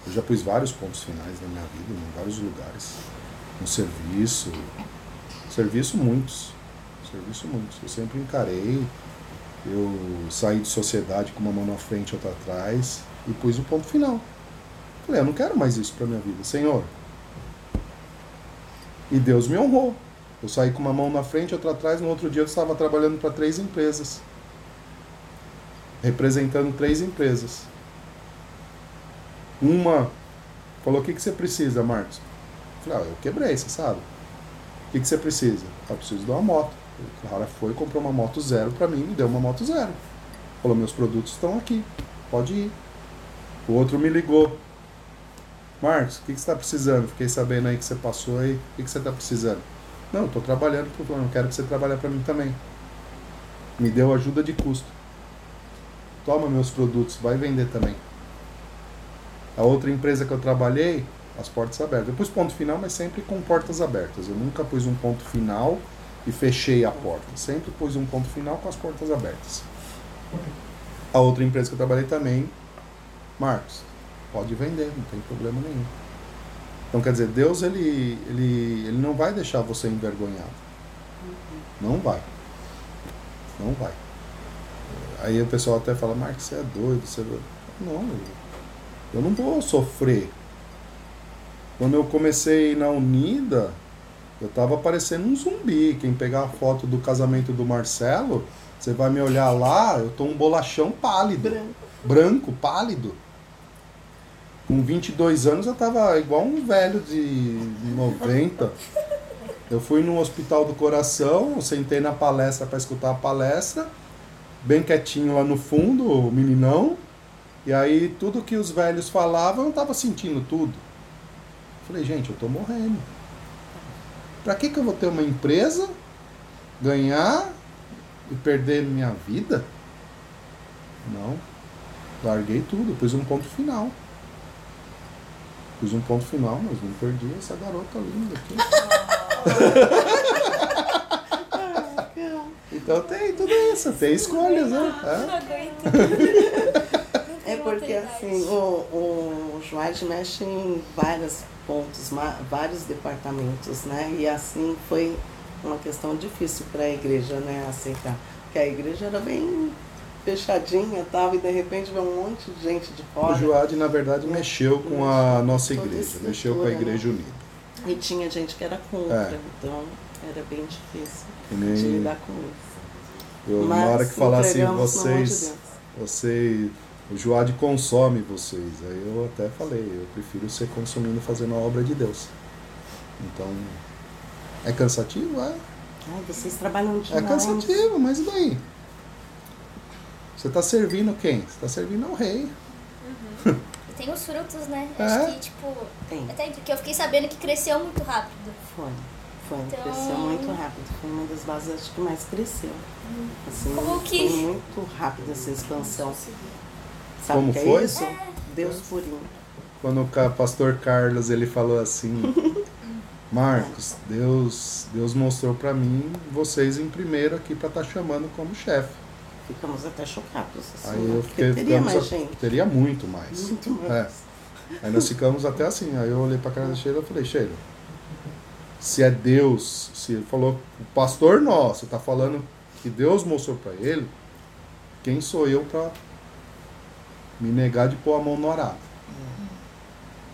Eu já pus vários pontos finais na minha vida, em vários lugares. No serviço. Serviço muitos. Serviço muitos. Eu sempre encarei. Eu saí de sociedade com uma mão na frente e outra atrás e pus o ponto final. Falei, eu não quero mais isso para minha vida, Senhor. E Deus me honrou. Eu saí com uma mão na frente outra atrás. No outro dia eu estava trabalhando para três empresas. Representando três empresas. Uma falou: O que, que você precisa, Marcos? Eu falei: ah, Eu quebrei, você sabe. O que, que você precisa? Ah, eu preciso de uma moto. O cara foi, comprou uma moto zero para mim, me deu uma moto zero. Falou: Meus produtos estão aqui, pode ir. O outro me ligou. Marcos, o que, que você está precisando? Fiquei sabendo aí que você passou aí. O que, que você está precisando? Não, estou trabalhando para o plano. Quero que você trabalhe para mim também. Me deu ajuda de custo. Toma meus produtos, vai vender também. A outra empresa que eu trabalhei, as portas abertas. Eu pus ponto final, mas sempre com portas abertas. Eu nunca pus um ponto final e fechei a porta. Sempre pus um ponto final com as portas abertas. A outra empresa que eu trabalhei também, Marcos, pode vender, não tem problema nenhum. Então quer dizer, Deus ele, ele, ele não vai deixar você envergonhado. Não vai. Não vai. Aí o pessoal até fala, Marcos, você é doido, você é. Não, eu não vou sofrer. Quando eu comecei na Unida, eu tava parecendo um zumbi. Quem pegar a foto do casamento do Marcelo, você vai me olhar lá, eu tô um bolachão pálido. Branco. Branco, pálido. Com 22 anos eu tava igual um velho de 90. Eu fui no Hospital do Coração, sentei na palestra para escutar a palestra, bem quietinho lá no fundo, o meninão. E aí tudo que os velhos falavam, eu tava sentindo tudo. Falei, gente, eu tô morrendo. Pra que que eu vou ter uma empresa, ganhar e perder minha vida? Não. Larguei tudo, pus um ponto final. Pus um ponto final, mas não perdi essa garota linda aqui. então tem tudo isso, tem escolhas, né? É. É porque assim, o, o Joás mexe em vários pontos, vários departamentos, né? E assim foi uma questão difícil para a igreja, né, aceitar. Porque a igreja era bem fechadinha tal, e de repente veio um monte de gente de O fora. Joad, na verdade, mexeu com a nossa Toda igreja, estrutura, mexeu com a né? igreja unida. E tinha gente que era contra, É. então era bem difícil Que de nem lidar com isso. eu, na Mas hora que falasse no amor de vocês, o Joad consome vocês. Aí eu até falei, eu prefiro ser consumindo fazendo a obra de Deus. Então, é cansativo? É. Ai, vocês trabalham É demais. cansativo, mas e daí? Você está servindo quem? Você está servindo ao rei. E tem os frutos, né? É. Acho que, tipo, Tem. até que eu fiquei sabendo que cresceu muito rápido. Foi. Foi, Então- cresceu muito rápido. Foi uma das bases acho que mais cresceu. Assim, Como que- Foi muito rápida essa expansão. Sabe Como que foi? é isso? Deus purinho. Quando o pastor Carlos ele falou assim, Marcos, Deus, Deus mostrou para mim vocês em primeiro aqui para estar chamando como chefe. Ficamos até chocados. Assim, Aí né? eu Porque fiquei, teria mais a- gente. teria muito mais. Muito mais. É. Aí nós ficamos até assim. Aí eu olhei pra cara da Sheila e falei, Sheila, se é Deus, se ele falou, o pastor nosso tá falando que Deus mostrou pra ele, quem sou eu pra me negar de pôr a mão no arado?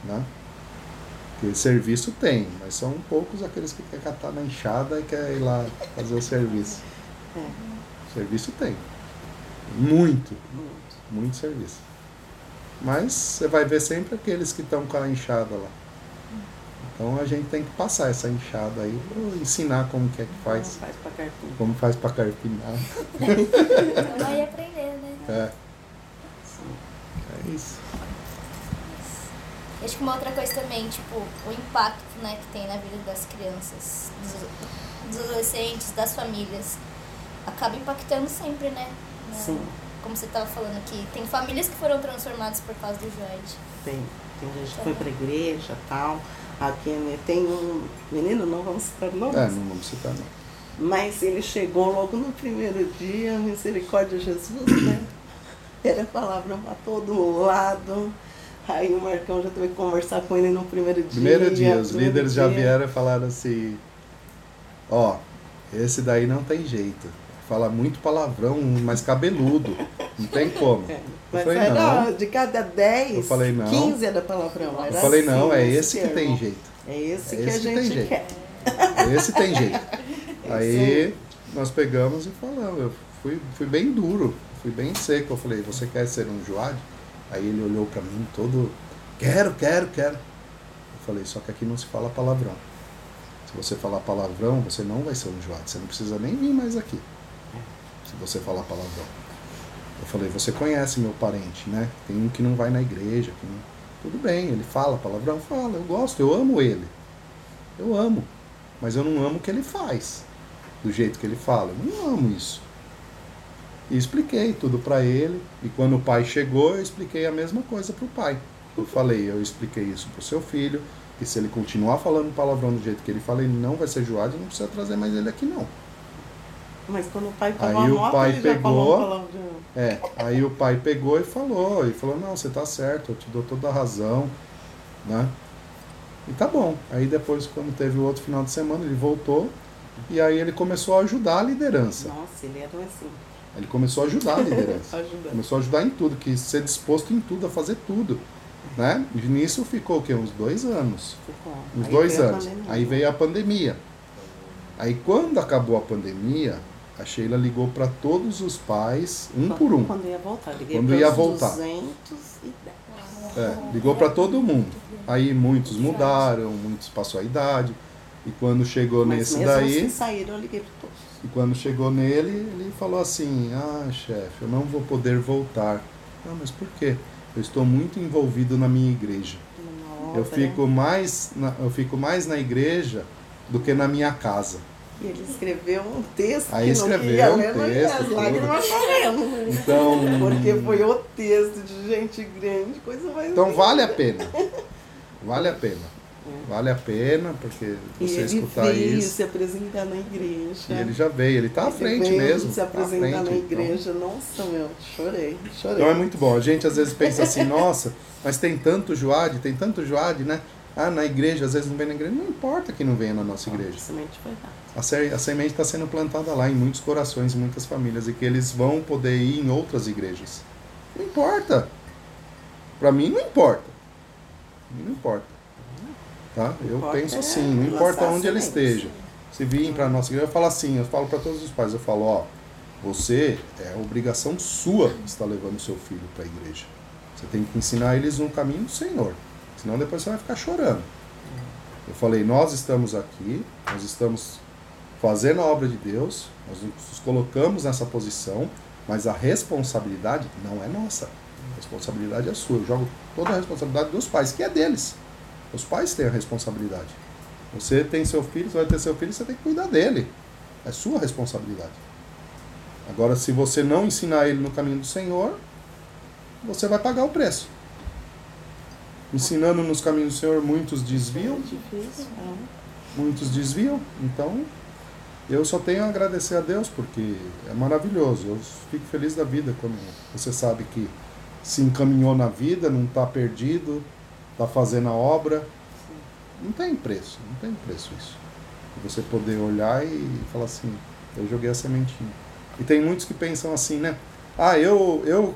Né? Porque serviço tem, mas são poucos aqueles que querem catar na enxada e quer ir lá fazer o serviço. É. Serviço tem. Muito Muito. muito serviço. Mas você vai ver sempre aqueles que estão com a enxada lá. Então a gente tem que passar essa enxada aí, ensinar como que é que faz, faz pra carpir. como faz pra carpinar. Vai aprender, né? É. É isso. E Acho que uma outra coisa também, tipo, o impacto né, que tem na vida das crianças, dos, dos adolescentes, das famílias, acaba impactando sempre, né? Sim, Como você estava falando aqui, tem famílias que foram transformadas por causa do Joed. tem. Tem gente que foi pra igreja e tal. Aqui né, tem um menino, não vamos citar nomes. É, não vamos citar não. Mas ele chegou logo no primeiro dia, misericórdia Jesus, né? Era palavra pra todo lado. Aí o Marcão já teve que conversar com ele no primeiro dia. Primeiro dia, os primeiro líderes já dia. vieram e falaram assim, ó, esse daí não tem jeito. Fala muito palavrão, mas cabeludo. Não tem como. É, Eu Mas falei, era não. de cada 10, Eu falei, não. 15 era palavrão. Eu Era falei, não, assim, é esse esse que tem jeito. É esse É que esse a que tem gente jeito. quer. Esse tem jeito. Aí nós pegamos e falamos. Eu fui, fui bem duro, fui bem seco. Eu falei, você quer ser um Joad? Aí ele olhou pra mim todo, quero, quero, quero. Eu falei, só que aqui não se fala palavrão. Se você falar palavrão, você não vai ser um Joad. Você não precisa nem vir mais aqui. Se você falar palavrão. Eu falei, você conhece meu parente, né? Tem um que não vai na igreja. Não... Tudo bem, ele fala palavrão? Fala, eu gosto, eu amo ele. Eu amo. Mas eu não amo o que ele faz. Do jeito que ele fala. Eu não amo isso. E expliquei tudo pra ele. E quando o pai chegou, eu expliquei a mesma coisa pro pai. Eu falei, eu expliquei isso pro seu filho. Que se ele continuar falando palavrão do jeito que ele fala, ele não vai ser joado e não precisa trazer mais ele aqui não. Mas quando o pai Aí tomou a o nota, pai ele já falou pegou- palavrão. É, aí o pai pegou e falou, e falou, não, você tá certo, eu te dou toda a razão, né? E tá bom. Aí depois, quando teve o outro final de semana, ele voltou e aí ele começou a ajudar a liderança. Nossa, ele era assim, Ele começou a ajudar a liderança. começou a ajudar em tudo, que ser disposto em tudo, a fazer tudo. Né? E nisso ficou o quê? Uns dois anos. Ficou. Uns Aí dois a anos. pandemia. Aí veio a pandemia. Aí quando acabou a pandemia, a Sheila ligou para todos os pais, um por um. Quando ia voltar. Liguei Quando para ia voltar. 210. É, ligou para todo mundo. Aí muitos mudaram, muitos passou a idade. E quando chegou Mas nesse mesmo daí, que saíram, eu liguei para todos. e quando chegou nele, ele falou assim: "Ah, chefe, eu não vou poder voltar". Ah, mas por quê? Eu estou muito envolvido na minha igreja. Eu fico mais na, eu fico mais na igreja do que na minha casa. E ele escreveu um texto Aí que escreveu não queria um ler, mas texto, as tudo. lágrimas correndo. Então, Porque foi o texto de gente grande, coisa mais então linda. vale a pena. Vale a pena. Vale a pena porque você escutar veio isso. se apresentar na igreja. E ele já veio, ele tá à Ele frente mesmo. se tá apresentar frente, na então. igreja. Nossa, meu, chorei, chorei. Então é muito bom. A gente às vezes pensa assim, nossa, mas tem tanto Joade, tem tanto Joade, né? Ah, na igreja, às vezes não vem na igreja. Não importa que não venha na nossa igreja. A semente foi dada. A, se- a semente está sendo plantada lá em muitos corações, em muitas famílias, e que eles vão poder ir em outras igrejas. Não importa. Para mim não importa. Não importa. Tá? Eu Importa penso é assim, não importa onde ele sementes. esteja. Se vir para nossa igreja, eu falo assim, eu falo para todos os pais, eu falo, ó, você é obrigação sua estar levando seu filho para a igreja. Você tem que ensinar eles no caminho do Senhor. Senão depois você vai ficar chorando. Eu falei, nós estamos aqui, nós estamos fazendo a obra de Deus, nós nos colocamos nessa posição, mas a responsabilidade não é nossa. A responsabilidade é sua. Eu jogo toda a responsabilidade dos pais, que é deles. Os pais têm a responsabilidade. Você tem seu filho, você vai ter seu filho, você tem que cuidar dele. É sua responsabilidade. Agora, se você não ensinar ele no caminho do Senhor, você vai pagar o preço. Ensinando nos caminhos do Senhor, muitos desviam, É difícil, é. muitos desviam. Então, eu só tenho a agradecer a Deus porque é maravilhoso. Eu fico feliz da vida quando você sabe que se encaminhou na vida, não está perdido, está fazendo a obra. Não tem preço, não tem preço isso. Você poder olhar e falar assim, eu joguei a sementinha. E tem muitos que pensam assim, né? Ah, eu, eu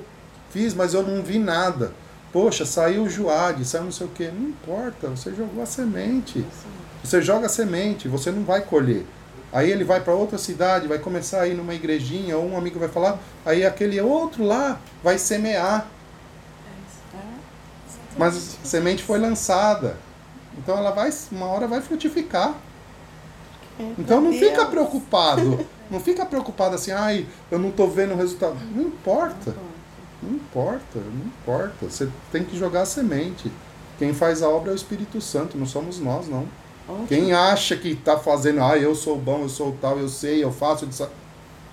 fiz, mas eu não vi nada. Poxa, saiu o Joade, saiu não sei o quê. Não importa, você jogou a semente. Você joga a semente, você não vai colher. Aí ele vai para outra cidade, vai começar a ir numa igrejinha, ou um amigo vai falar, aí aquele outro lá vai semear. É. Mas a semente foi lançada. Então ela vai, uma hora vai frutificar. É, Então não fica preocupado. Não fica preocupado assim, ai, eu não tô vendo o resultado. Não importa. Não importa, não importa. Você tem que jogar a semente. Quem faz a obra é o Espírito Santo, não somos nós, não. Onde Quem acha que tá fazendo, ah, eu sou bom, eu sou tal, eu sei, eu faço, isso.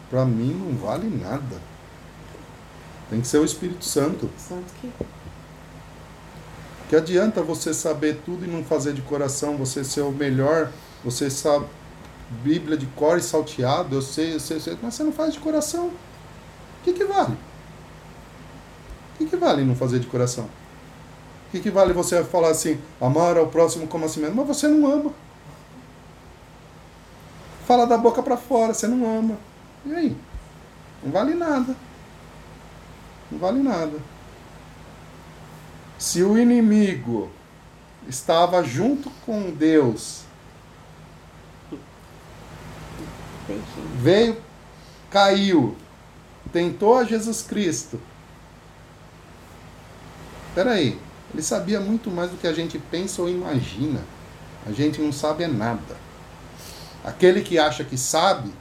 Pra mim não vale nada. Tem que ser o Espírito Santo. Santo que Que adianta você saber tudo e não fazer de coração, você ser o melhor, você sabe Bíblia de cor e salteado, eu sei, eu sei, eu sei, mas você não faz de coração. O que, que vale? O que, que vale não fazer de coração? O que, que vale você falar assim, amar ao próximo como a si mesmo, mas você não ama. Fala da boca para fora, você não ama. E aí? Não vale nada. Não vale nada. Se o inimigo estava junto com Deus, veio, caiu, tentou a Jesus Cristo. Peraí, ele sabia muito mais do que a gente pensa ou imagina. A gente não sabe é nada. Aquele que acha que sabe,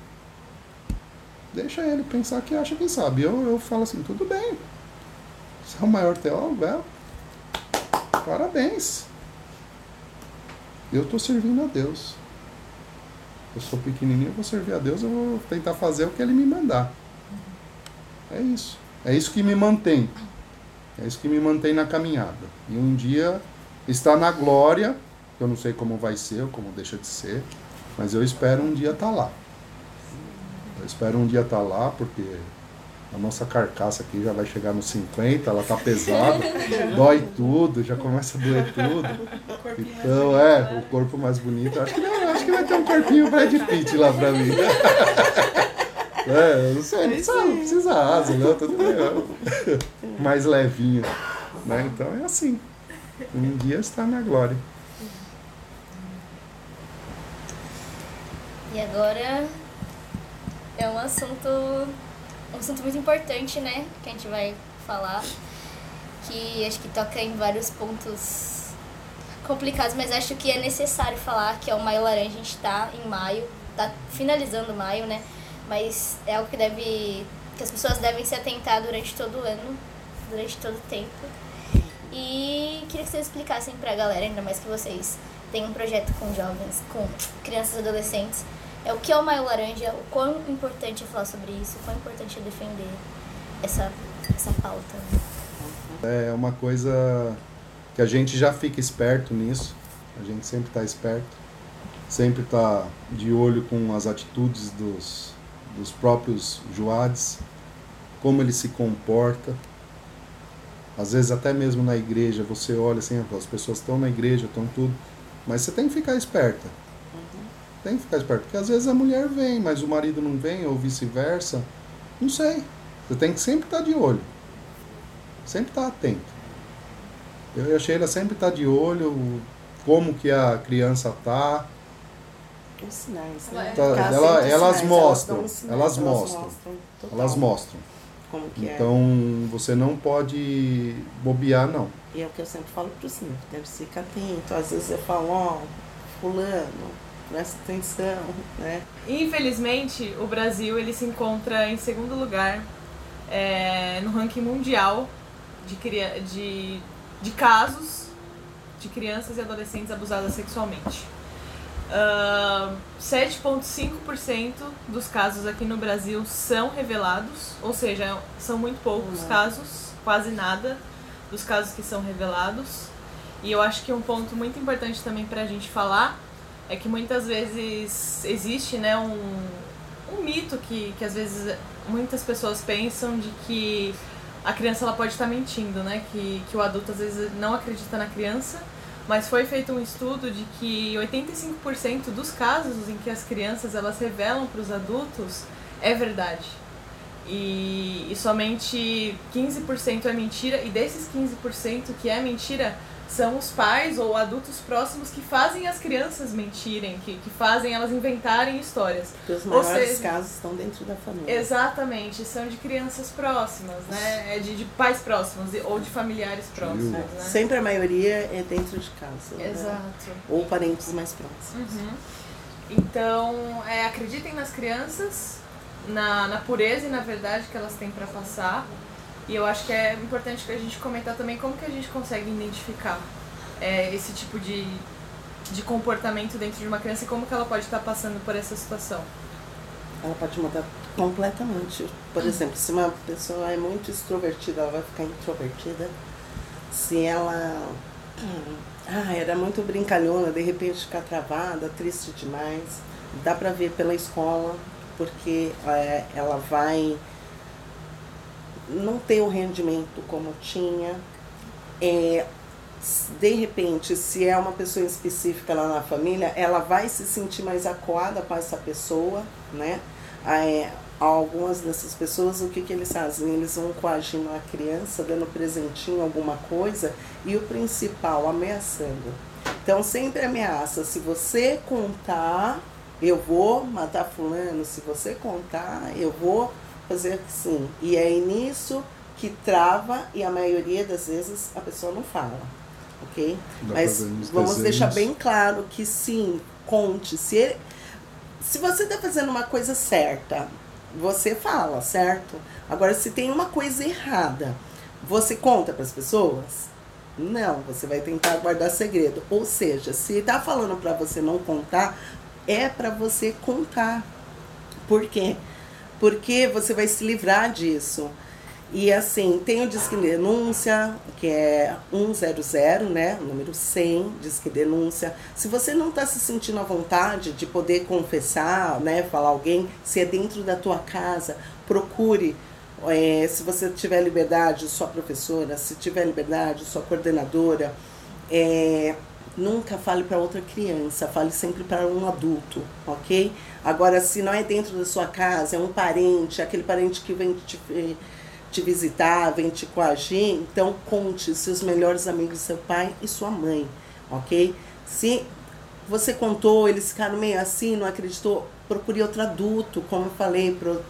deixa ele pensar que acha que sabe. Eu, eu falo assim, tudo bem. Você é o maior teólogo, é? Parabéns. Eu estou servindo a Deus. Eu sou pequenininho, eu vou servir a Deus, eu vou tentar fazer o que Ele me mandar. É isso. É isso que me mantém. É isso que me mantém na caminhada. E um dia estar na glória, que eu não sei como vai ser ou como deixa de ser, mas eu espero um dia estar lá. Eu espero um dia estar lá, porque a nossa carcaça aqui já vai chegar nos 50, ela tá pesada, dói tudo, já começa a doer tudo. Então, é, o corpo mais bonito. Acho que, não, acho que vai ter um corpinho Brad Pitt lá pra mim. É, eu não sei, não precisa, não precisa asa, não, tudo bem. ó. Mais levinho. Né? Então é assim. Um dia está na glória. E agora é um assunto, um assunto muito importante, né? Que a gente vai falar. Que acho que toca em vários pontos complicados, mas acho que é necessário falar que é o Maio Laranja. A gente tá em maio, tá finalizando maio, né? Mas é algo que deve. que as pessoas devem se atentar durante todo o ano, durante todo o tempo. E queria que vocês explicassem pra galera, ainda mais que vocês têm um projeto com jovens, com crianças e adolescentes, é o que é o Maio Laranja, o quão importante é falar sobre isso, o quão importante é defender essa, essa pauta. É uma coisa que a gente já fica esperto nisso. A gente sempre está esperto. Sempre está de olho com as atitudes dos, dos próprios Joades, como ele se comporta. Às vezes até mesmo na igreja você olha assim, as pessoas estão na igreja, estão tudo, mas você tem que ficar esperta. Tem que ficar esperto, porque às vezes a mulher vem, mas o marido não vem, ou vice-versa. Não sei. Você tem que sempre estar de olho. Sempre estar atento. Eu e a Sheila sempre estar de olho, como que a criança tá. Os sinais, né? Tá, Ficar ela- elas sinais, mostram, os sinais, elas mostram. total Elas mostram. Como que é. Então você não pode bobear, não. E é o que eu sempre falo para os netos, deve ficar atento. Às vezes eu falo, ó, fulano, presta atenção, né? Infelizmente, o Brasil ele se encontra em segundo lugar é, no ranking mundial de, de, de casos de crianças e adolescentes abusadas sexualmente. Ahn, 7,5% dos casos aqui no Brasil são revelados, ou seja, são muito poucos Não. casos, quase nada dos casos que são revelados. E eu acho que um ponto muito importante também para a gente falar é que muitas vezes existe né, um, um mito que, que às vezes muitas pessoas pensam de que a criança ela pode estar mentindo, né? Que, que o adulto às vezes não acredita na criança. Mas foi feito um estudo de que 85% dos casos em que as crianças elas revelam para os adultos é verdade. E, e somente 15% é mentira, e desses 15% que é mentira, são os pais ou adultos próximos que fazem as crianças mentirem, que, que fazem elas inventarem histórias. Porque os maiores seja- casos estão dentro da família. Exatamente, são de crianças próximas, né? É de, de pais próximos e- ou de familiares próximos, né? Sempre a maioria é dentro de casa. né? Exato. Ou parentes mais próximos. Uhum. Então, é, acreditem nas crianças, na, na pureza e na verdade que elas têm para passar. E eu acho que é importante que a gente comentar também como que a gente consegue identificar é, esse tipo de, de comportamento dentro de uma criança e como que ela pode estar passando por essa situação. Ela pode mudar completamente. Por exemplo, se uma pessoa é muito extrovertida, ela vai ficar introvertida. Se ela ah, era muito brincalhona, de repente ficar travada, triste demais. Dá pra ver pela escola, porque é, ela vai não ter o rendimento como tinha. É, de repente, se é uma pessoa específica lá na família, ela vai se sentir mais acuada com essa pessoa, né? É, algumas dessas pessoas, o que, que eles fazem? Eles vão coagindo a criança, dando presentinho, alguma coisa, e o principal, ameaçando. Então, sempre ameaça. Se você contar, eu vou matar fulano. Se você contar, eu vou fazer assim. E é nisso que trava e a maioria das vezes a pessoa não fala, ok? Dá Mas vamos desenhos. deixar bem claro que sim, conte. Se, ele, se você está fazendo uma coisa certa, você fala, certo? Agora, se tem uma coisa errada, você conta para as pessoas? Não, você vai tentar guardar segredo. Ou seja, se tá falando para você não contar, é para você contar. Por quê? Porque você vai se livrar disso. E assim, tem o Disque Denúncia, que é 100, né? O número 100, Disque Denúncia. Se você não está se sentindo à vontade de poder confessar, né? Falar alguém, se é dentro da tua casa, procure. é, se você tiver liberdade, sua professora, se tiver liberdade, sua coordenadora. É, nunca fale para outra criança, fale sempre para um adulto, ok? Agora, se não é dentro da sua casa, é um parente, aquele parente que vem te, eh, te visitar, vem te coagir, então conte seus melhores amigos, seu pai e sua mãe, ok? Se você contou, eles ficaram meio assim, não acreditou, procure outro adulto, como eu falei, pro,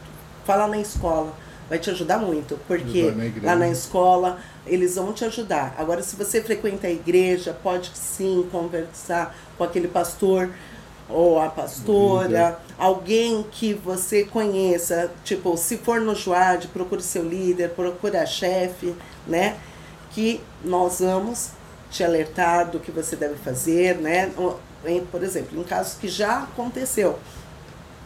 fala na escola, vai te ajudar muito, porque lá na escola eles vão te ajudar. Agora, se você frequenta a igreja, pode sim conversar com aquele pastor ou a pastora, alguém que você conheça, tipo, se for no Joad, procure seu líder, procure a chefe, né? Que nós vamos te alertar do que você deve fazer, né? Por exemplo, em casos que já aconteceu.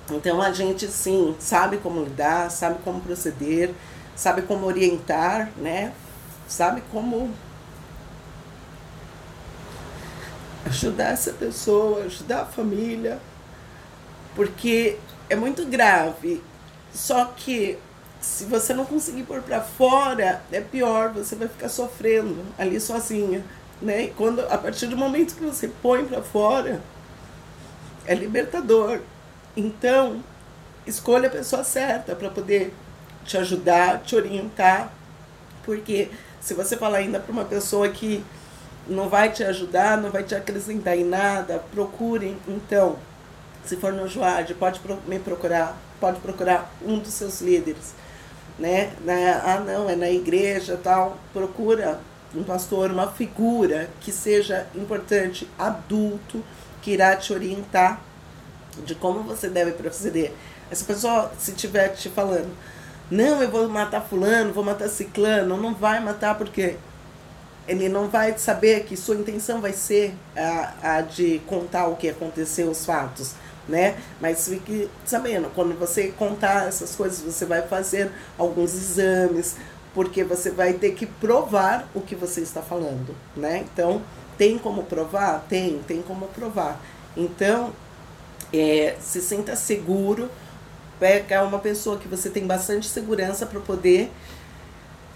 Então a gente sim sabe como lidar, sabe como proceder, sabe como orientar, né? Sabe como ajudar essa pessoa, ajudar a família, porque é muito grave. Só que se você não conseguir pôr para fora, é pior, você vai ficar sofrendo ali sozinha, né? E quando a partir do momento que você põe para fora, é libertador. Então, escolha a pessoa certa para poder te ajudar, te orientar, porque se você falar ainda para uma pessoa que não vai te ajudar, não vai te acrescentar em nada, procurem. Então, se for no Joad, pode me procurar, pode procurar um dos seus líderes, né? Ah, não, é na igreja tal. Procura um pastor, uma figura que seja importante, adulto, que irá te orientar de como você deve proceder. Essa pessoa, se estiver te falando, não, eu vou matar fulano, vou matar ciclano, não vai matar porque ele não vai saber que sua intenção vai ser a, a de contar o que aconteceu, os fatos, né? Mas fique sabendo, quando você contar essas coisas, você vai fazer alguns exames, porque você vai ter que provar o que você está falando, né? Então, tem como provar? Tem, tem como provar. Então, é, se sinta seguro, pega uma pessoa que você tem bastante segurança para poder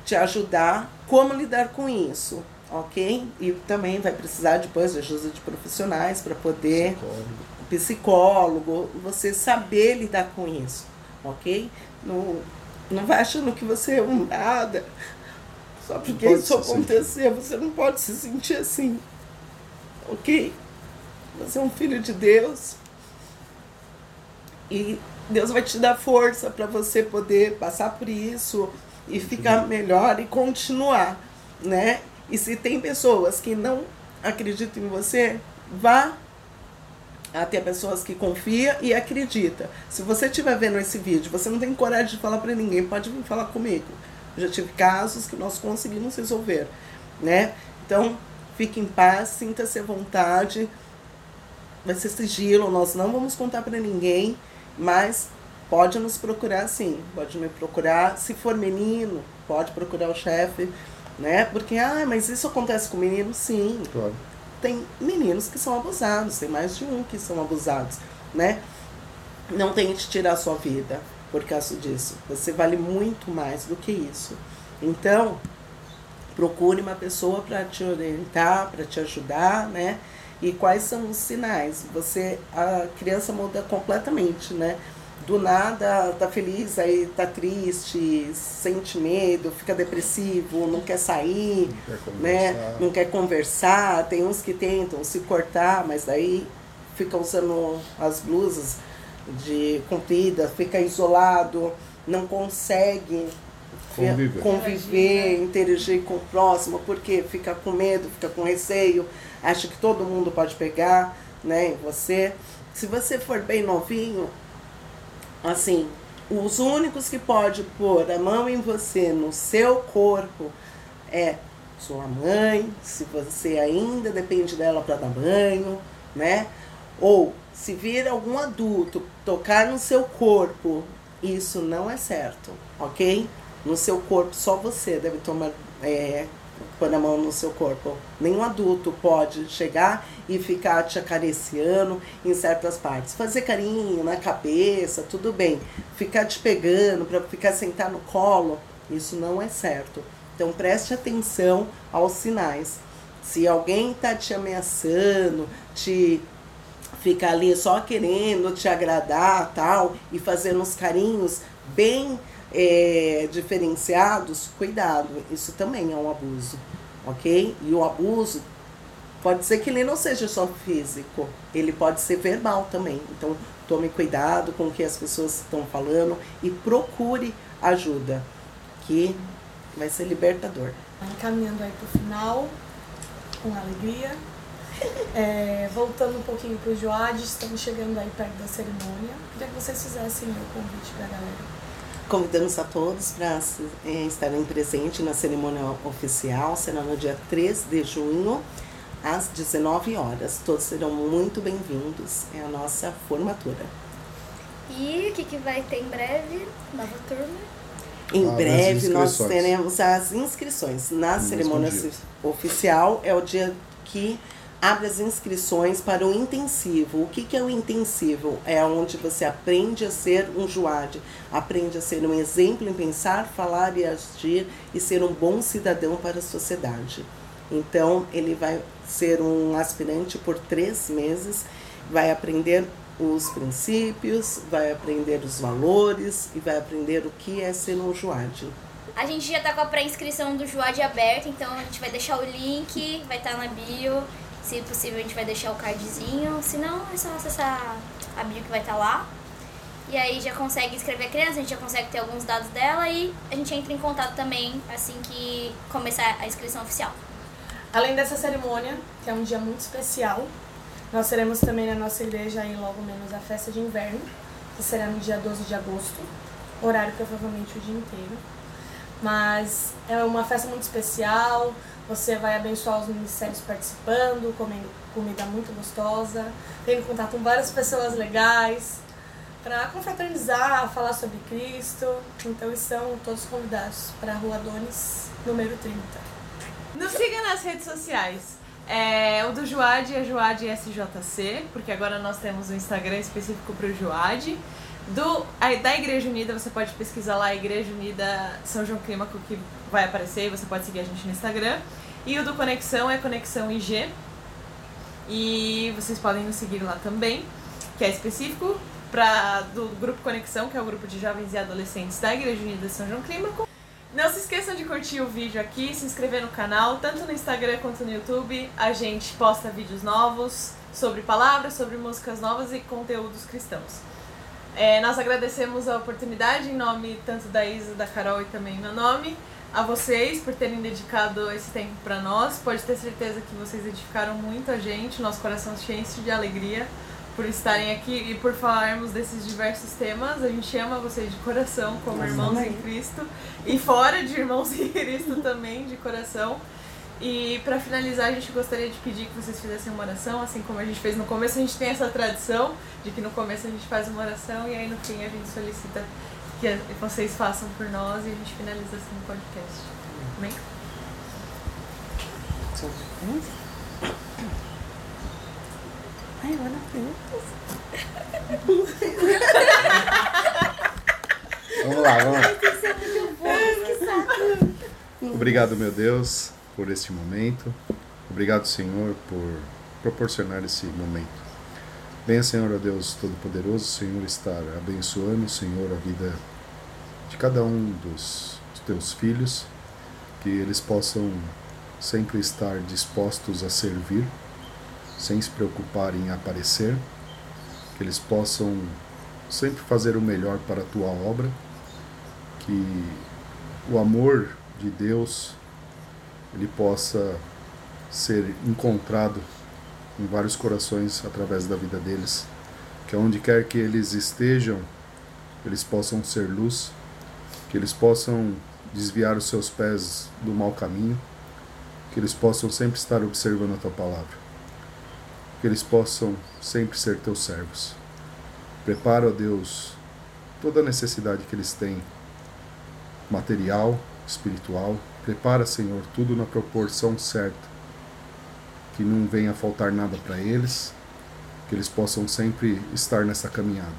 te ajudar como lidar com isso, ok? E também vai precisar depois de ajuda de profissionais para poder Psicólogo. psicólogo, você saber lidar com isso, ok? Não, não vai achando que você é um nada, Só porque isso acontecer, você não pode se sentir assim. Ok? Você é um filho de Deus. E Deus vai te dar força para você poder passar por isso e ficar melhor e continuar, né? E se tem pessoas que não acreditam em você, vá até pessoas que confia e acredita. Se você estiver vendo esse vídeo, você não tem coragem de falar para ninguém, pode vir falar comigo. Eu já tive casos que nós conseguimos resolver, né? Então, fique em paz, sinta-se à vontade. Vai ser sigilo, nós não vamos contar para ninguém, mas pode nos procurar sim, pode me procurar. Se for menino, pode procurar o chefe, né? Porque, ah, mas isso acontece com menino? Sim, Claro. tem meninos que são abusados, tem mais de um que são abusados, né? Não tente tirar a sua vida por causa disso. Você vale muito mais do que isso. Então, procure uma pessoa para te orientar, para te ajudar, né? E quais são os sinais? Você a criança muda completamente, né? Do nada tá feliz, aí tá triste, sente medo, fica depressivo, não quer sair, Quer conversar. né? Não quer conversar. Tem uns que tentam se cortar, mas daí fica usando as blusas de comprida, fica isolado, não consegue Conviver. conviver, interagir com o próximo, porque fica com medo, fica com receio, acha que todo mundo pode pegar, né, em você. Se você for bem novinho, assim, os únicos que pode pôr a mão em você, no seu corpo, é sua mãe, se você ainda depende dela para dar banho, né? Ou se vir algum adulto tocar no seu corpo, isso não é certo, ok? No seu corpo, só você deve tomar, é, pôr a mão no seu corpo. Nenhum adulto pode chegar e ficar te acariciando em certas partes. Fazer carinho na cabeça, tudo bem. Ficar te pegando para ficar sentar no colo, isso não é certo. Então preste atenção aos sinais. Se alguém está te ameaçando, te fica ali só querendo te agradar tal e fazendo uns carinhos bem é, diferenciados, cuidado, isso também é um abuso, ok? E o abuso pode ser que ele não seja só físico, ele pode ser verbal também. Então tome cuidado com o que as pessoas estão falando e procure ajuda, que vai ser libertador. Caminhando aí pro final, com alegria. É, voltando um pouquinho pro Joad, estamos chegando aí perto da cerimônia. Queria que vocês fizessem o convite pra galera. Convidamos a todos para estarem presentes na cerimônia oficial, será no dia 3 de junho, às 19 horas. Todos serão muito bem-vindos, é a nossa formatura. E o que, que vai ter em breve? Nova turma. Em as breve nós teremos as inscrições. Na mesmo cerimônia oficial é o dia que abre as inscrições para o intensivo. O que, que é o intensivo? É onde você aprende a ser um juade, aprende a ser um exemplo em pensar, falar e agir e ser um bom cidadão para a sociedade. Então, ele vai ser um aspirante por três meses, vai aprender os princípios, vai aprender os valores e vai aprender o que é ser um juade. A gente já tá com a pré-inscrição do Juad aberta, então a gente vai deixar o link, vai estar na bio. Se possível, a gente vai deixar o cardzinho. Se não, é só acessar a bio que vai estar lá. E aí já consegue inscrever a criança, a gente já consegue ter alguns dados dela e a gente entra em contato também assim que começar a inscrição oficial. Além dessa cerimônia, que é um dia muito especial, nós teremos também na nossa igreja aí logo menos a festa de inverno, que será no dia 12 de agosto, horário provavelmente o dia inteiro. Mas é uma festa muito especial, você vai abençoar os ministérios participando, comendo comida muito gostosa, tendo contato com várias pessoas legais, para confraternizar, falar sobre Cristo. Então estão todos convidados para a Rua Donis, número 30. Nos siga nas redes sociais. É, o do Juad é Juad SJC, porque agora nós temos um Instagram específico para o Juad. Do, da Igreja Unida, você pode pesquisar lá, Igreja Unida São João Clímaco, que vai aparecer você pode seguir a gente no Instagram. E o do Conexão é Conexão IG. E vocês podem nos seguir lá também, que é específico pra, do Grupo Conexão, que é o grupo de jovens e adolescentes da Igreja Unida São João Clímaco. Não se esqueçam de curtir o vídeo aqui, se inscrever no canal, tanto no Instagram quanto no YouTube. A gente posta vídeos novos sobre palavras, sobre músicas novas e conteúdos cristãos. É, nós agradecemos a oportunidade em nome tanto da Isa, da Carol e também meu nome, a vocês por terem dedicado esse tempo para nós. Pode ter certeza que vocês edificaram muito a gente, nosso coração enche de alegria por estarem aqui e por falarmos desses diversos temas. A gente ama vocês de coração, como irmãos em Cristo, e fora de irmãos em Cristo também, de coração. E para finalizar, a gente gostaria de pedir que vocês fizessem uma oração, assim como a gente fez no começo. A gente tem essa tradição de que no começo a gente faz uma oração e aí no fim a gente solicita que vocês façam por nós e a gente finaliza assim o podcast. Amém? Ai, olha Vamos lá, vamos lá. Obrigado, meu Deus, por este momento. Obrigado, Senhor, por proporcionar esse momento. Venha, Senhor, ó Deus Todo-Poderoso, Senhor, estar abençoando, Senhor, a vida de cada um dos teus filhos, que eles possam sempre estar dispostos a servir, sem se preocupar em aparecer, que eles possam sempre fazer o melhor para a tua obra, que o amor de Deus ele possa ser encontrado em vários corações através da vida deles, que aonde quer que eles estejam, eles possam ser luz, que eles possam desviar os seus pés do mau caminho, que eles possam sempre estar observando a tua palavra, que eles possam sempre ser teus servos. Prepara, ó Deus, toda a necessidade que eles têm, material, espiritual. Prepara, Senhor, tudo na proporção certa, que não venha faltar nada para eles, que eles possam sempre estar nessa caminhada.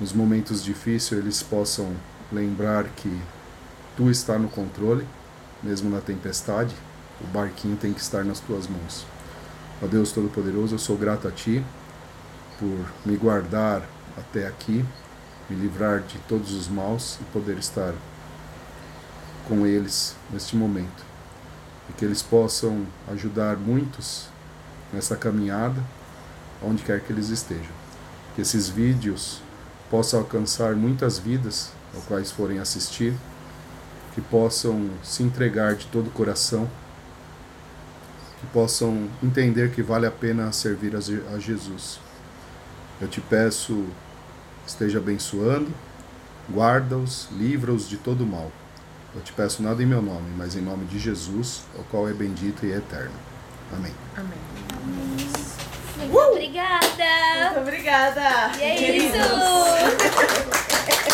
Nos momentos difíceis, eles possam lembrar que tu está no controle, mesmo na tempestade, o barquinho tem que estar nas tuas mãos. Ó Deus Todo-Poderoso, eu sou grato a Ti por me guardar até aqui, me livrar de todos os maus e poder estar com eles neste momento. E que eles possam ajudar muitos nessa caminhada, onde quer que eles estejam. Que esses vídeos possam alcançar muitas vidas, ao quais forem assistir, que possam se entregar de todo o coração, que possam entender que vale a pena servir a Je- a Jesus. Eu te peço, esteja abençoando, guarda-os, livra-os de todo mal. Eu te peço nada em meu nome, mas em nome de Jesus, o qual é bendito e eterno. Amém. Amém. Muito obrigada! Muito obrigada! E é isso!